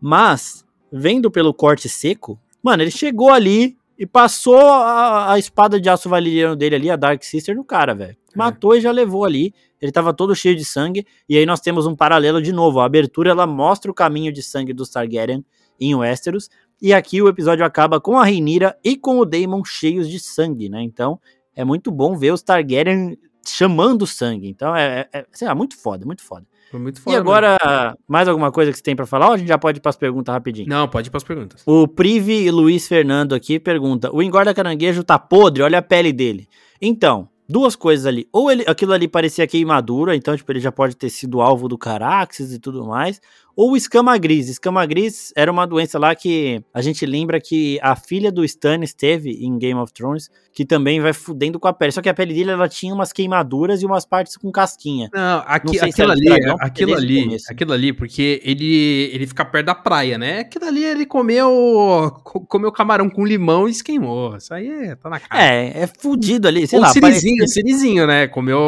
Mas, vendo pelo corte seco, mano, ele chegou ali e passou a, a espada de aço valeriano dele ali, a Dark Sister, no cara, velho. É. matou e já levou ali. Ele estava todo cheio de sangue. E aí nós temos um paralelo de novo. A abertura ela mostra o caminho de sangue dos Targaryen em Westeros. E aqui o episódio acaba com a Rhaenyra e com o Daemon cheios de sangue, né? Então é muito bom ver os Targaryen chamando sangue. Então é, é, é muito foda, muito foda. Foi muito foda. E agora, mesmo. mais alguma coisa que você tem para falar ou a gente já pode ir pras perguntas rapidinho? Não, pode ir pras perguntas. O Prive Luiz Fernando aqui pergunta: o engorda caranguejo tá podre? Olha a pele dele. Então, duas coisas ali. Ou ele, aquilo ali parecia queimadura, então tipo, ele já pode ter sido alvo do Caraxes e tudo mais. Ou escama gris. Escama gris era uma doença lá que a gente lembra que a filha do Stannis teve em Game of Thrones, que também vai fudendo com a pele. Só que a pele dele ela tinha umas queimaduras e umas partes com casquinha. Não, aqui, não aquilo ali, dragão, aquilo ali, aquilo ali, porque ele ele fica perto da praia, né? Aquilo ali ele comeu comeu camarão com limão e se queimou. Isso aí é, tá na cara. É, é fudido ali, sei Ou lá. Sirizinho, parecia... sirizinho, né? Comeu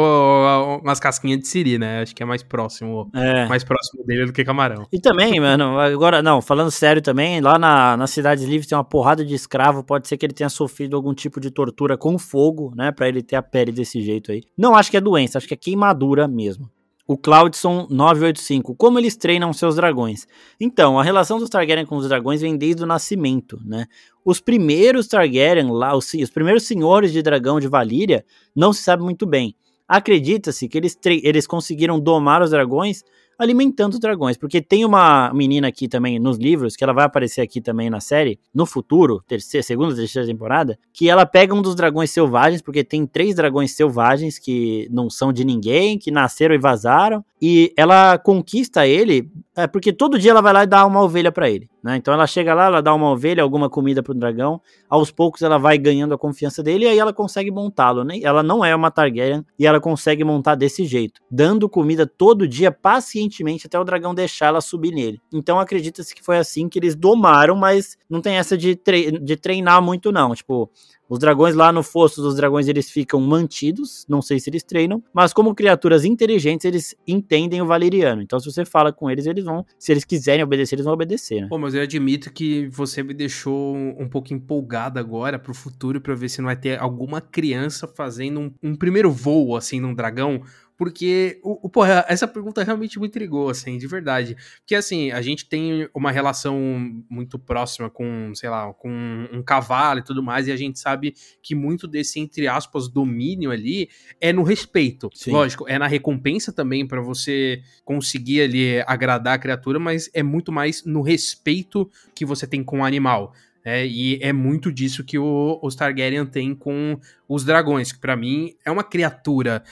umas casquinhas de siri, né? Acho que é mais próximo, é. mais próximo dele do que camarão. E também, mano, agora, não, falando sério também, lá na, na Cidades Livres tem uma porrada de escravo, pode ser que ele tenha sofrido algum tipo de tortura com fogo, né, pra ele ter a pele desse jeito aí. Não acho que é doença, acho que é queimadura mesmo. O Cloudson 985, como eles treinam seus dragões? Então, a relação dos Targaryen com os dragões vem desde o nascimento, né? Os primeiros Targaryen lá, os, os primeiros senhores de dragão de Valíria, não se sabe muito bem. Acredita-se que eles, eles conseguiram domar os dragões alimentando dragões. Porque tem uma menina aqui também nos livros, que ela vai aparecer aqui também na série, no futuro, terceira, segunda, terceira temporada, que ela pega um dos dragões selvagens, porque tem três dragões selvagens que não são de ninguém, que nasceram e vazaram, e ela conquista ele, é, porque todo dia ela vai lá e dá uma ovelha para ele. Né? Então ela chega lá, ela dá uma ovelha, alguma comida pro dragão, aos poucos ela vai ganhando a confiança dele e aí ela consegue montá-lo. Né? Ela não é uma Targaryen e ela consegue montar desse jeito, dando comida todo dia pacientemente até o dragão deixar ela subir nele. Então acredita-se que foi assim que eles domaram, mas não tem essa de, tre de treinar muito não. Tipo, os dragões lá no fosso dos dragões eles ficam mantidos, não sei se eles treinam, mas como criaturas inteligentes eles entendem o valeriano. Então se você fala com eles, eles vão, se eles quiserem obedecer, eles vão obedecer, né? Pô, mas eu admito que você me deixou um pouco empolgado agora pro futuro para ver se não vai ter alguma criança fazendo um, um primeiro voo assim num dragão porque, o, o, porra, essa pergunta realmente me intrigou, assim, de verdade. Porque, assim, a gente tem uma relação muito próxima com, sei lá, com um cavalo e tudo mais, e a gente sabe que muito desse, entre aspas, domínio ali é no respeito. Sim. Lógico, é na recompensa também para você conseguir ali agradar a criatura, mas é muito mais no respeito que você tem com o animal. É, e é muito disso que o, os Targaryen tem com os dragões, que para mim é uma criatura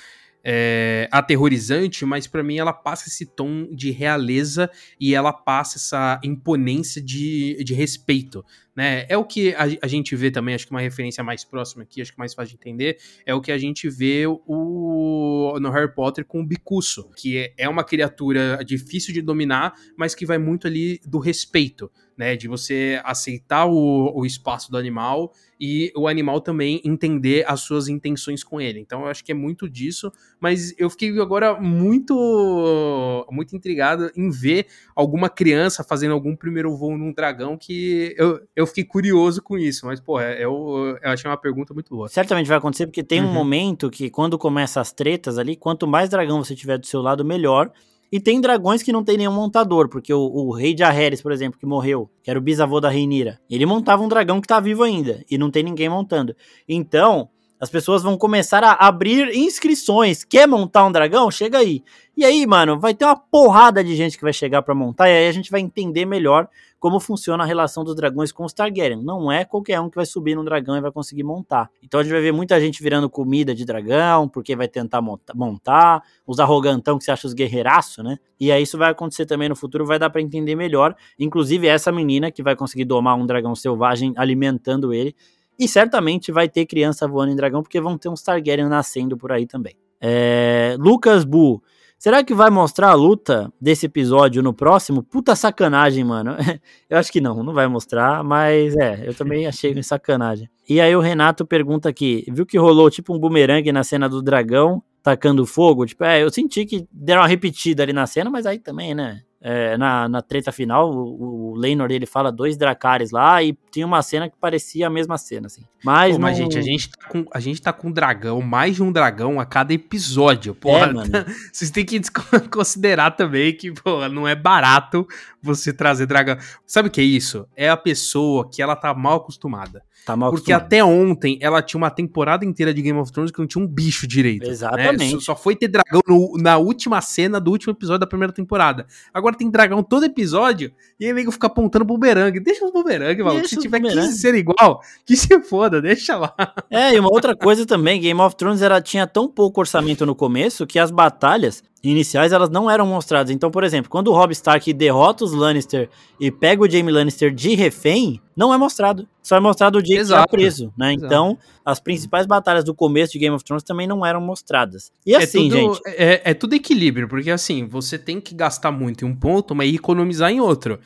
é, aterrorizante, mas para mim ela passa esse tom de realeza e ela passa essa imponência de, de respeito. Né? É o que a, a, gente vê também, acho que uma referência mais próxima aqui, acho que mais fácil de entender, é o que a gente vê o, no Harry Potter com o Bicuço, que é, é uma criatura difícil de dominar, mas que vai muito ali do respeito né? De você aceitar o, o espaço do animal e o animal também entender as suas intenções com ele. Então eu acho que é muito disso, mas eu fiquei agora muito muito intrigado em ver alguma criança fazendo algum primeiro voo num dragão que eu, eu fiquei curioso com isso, mas pô, eu, eu achei uma pergunta muito boa. Certamente vai acontecer porque tem uhum. um momento que quando começa as tretas ali, quanto mais dragão você tiver do seu lado, melhor. E tem dragões que não tem nenhum montador, porque o, o rei de Aheres, por exemplo, que morreu, que era o bisavô da Reinira, ele montava um dragão que tá vivo ainda, e não tem ninguém montando. Então, as pessoas vão começar a abrir inscrições. Quer montar um dragão? Chega aí. E aí, mano, vai ter uma porrada de gente que vai chegar para montar e aí a gente vai entender melhor como funciona a relação dos dragões com os Targaryen. Não é qualquer um que vai subir num dragão e vai conseguir montar. Então a gente vai ver muita gente virando comida de dragão, porque vai tentar montar, os arrogantão que se acha os guerreiraços, né? E aí isso vai acontecer também no futuro, vai dar para entender melhor. Inclusive essa menina que vai conseguir domar um dragão selvagem alimentando ele e certamente vai ter criança voando em dragão, porque vão ter uns Targaryen nascendo por aí também. É... Lucas Bu. Será que vai mostrar a luta desse episódio no próximo? Puta sacanagem, mano. eu acho que não, não vai mostrar, mas é, eu também achei sacanagem. E aí o Renato pergunta aqui: viu que rolou tipo um bumerangue na cena do dragão tacando fogo? Tipo, é, eu senti que deram uma repetida ali na cena, mas aí também, né? É, na, na treta final, o, o Lenor ele fala dois Dracares lá e tinha uma cena que parecia a mesma cena, assim. Mas, Pô, mas não- gente, a gente, tá com, a gente tá com um dragão, mais de um dragão a cada episódio. Porra, É, mano. vocês têm que considerar também que, pô, não é barato você trazer dragão. Sabe o que é isso? É a pessoa que ela tá mal acostumada. Tá mal Porque até ontem ela tinha uma temporada inteira de Game of Thrones que não tinha um bicho direito. né? Exatamente. Só, só foi ter dragão no- na última cena do último episódio da primeira temporada. Agora tem dragão todo episódio e aí nego fica apontando bumerangue. Deixa os bumerangue, maluco. Deixa Se tiver bumerangue. 15 ser igual, que se foda, deixa lá. É, e uma outra coisa também, Game of Thrones era, tinha tão pouco orçamento no começo que as batalhas iniciais elas não eram mostradas. Então, por exemplo, quando o Robb Stark derrota os Lannister e pega o Jaime Lannister de refém, não é mostrado. Só é mostrado o Jaime Exato. preso, né? Exato. Então, as principais batalhas do começo de Game of Thrones também não eram mostradas. E assim, é tudo, gente, É, é tudo equilíbrio, porque assim, você tem que gastar muito em um ponto, mas economizar em outro.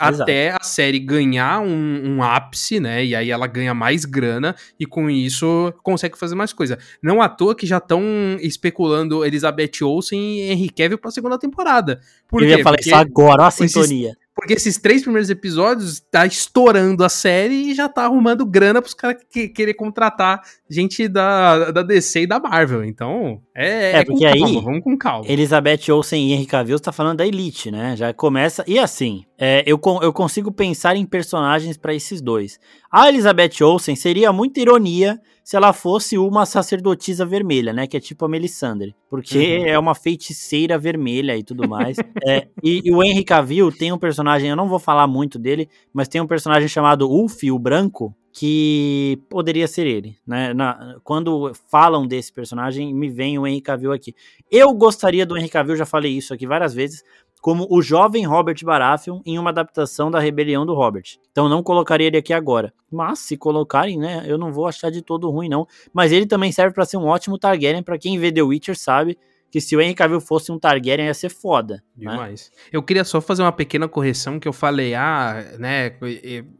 Exato. Até a série ganhar um, um ápice, né? E aí ela ganha mais grana e com isso consegue fazer mais coisa. Não à toa que já estão especulando Elizabeth Olsen e Henry Cavill pra segunda temporada. Por eu quê? ia falar Porque- isso agora, ó a esses- sintonia. Porque esses três primeiros episódios tá estourando a série e já tá arrumando grana pros caras que, querer contratar gente da, da DC e da Marvel. Então, é, É, é porque aí- calma, vamos com calma. Elizabeth Olsen e Henry Cavill está falando da Elite, né? Já começa. E assim, é, eu, eu consigo pensar em personagens para esses dois. A Elizabeth Olsen seria muita ironia se ela fosse uma sacerdotisa vermelha, né? Que é tipo a Melisandre. Porque Uhum. é uma feiticeira vermelha e tudo mais. É, e, e o Henry Cavill tem um personagem, eu não vou falar muito dele, mas tem um personagem chamado Ulf, o Branco, que poderia ser ele, né? Na- quando falam desse personagem, me vem o Henry Cavill aqui. Eu gostaria do Henry Cavill, já falei isso aqui várias vezes, como o jovem Robert Baratheon em uma adaptação da Rebelião do Robert. Então não colocaria ele aqui agora. Mas se colocarem, né, eu não vou achar de todo ruim não. Mas ele também serve pra ser um ótimo Targaryen, pra quem vê The Witcher sabe que se o Henry Cavill fosse um Targaryen ia ser foda. né? Demais. Eu queria só fazer uma pequena correção que eu falei, ah, né,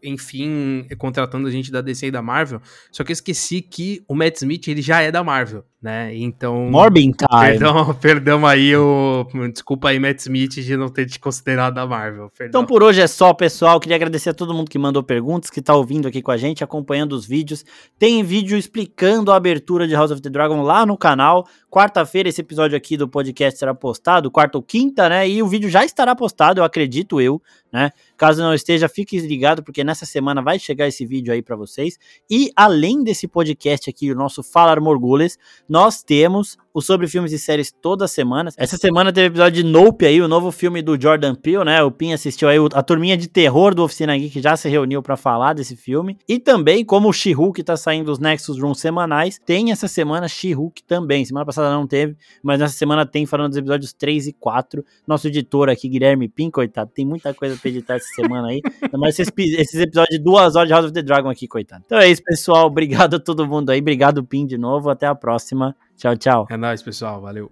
enfim, contratando gente da DC e da Marvel, só que eu esqueci que o Matt Smith, ele já é da Marvel, né, então... Morbin Time. Perdão, perdão aí o... Desculpa aí, Matt Smith, de não ter te considerado da Marvel. Perdão. Então por hoje é só, pessoal. Queria agradecer a todo mundo que mandou perguntas, que tá ouvindo aqui com a gente, acompanhando os vídeos. Tem vídeo explicando a abertura de House of the Dragon lá no canal. Quarta-feira esse episódio aqui do podcast será postado, quarta ou quinta, né? E o vídeo já estará postado, eu acredito eu, né? Caso não esteja, fique ligado porque nessa semana vai chegar esse vídeo aí pra vocês. E além desse podcast aqui, o nosso Falar Morgules, nós temos o sobre filmes e séries toda semana. Essa semana teve episódio de Nope aí, o novo filme do Jordan Peele, né? O Pin assistiu aí, a turminha de terror do Oficina Geek já se reuniu pra falar desse filme. E também, como o She-Hulk tá saindo os Nexus Room semanais, tem essa semana She-Hulk também. Semana passada não teve, mas nessa semana tem falando dos episódios 3 e 4. Nosso editor aqui, Guilherme Pin, coitado, tem muita coisa pra editar essa semana aí. Mais esses, esses episódios de duas horas de House of the Dragon aqui, coitado. Então é isso, pessoal. Obrigado a todo mundo aí. Obrigado, Pin, de novo. Até a próxima. Tchau, tchau. É nóis, pessoal, valeu.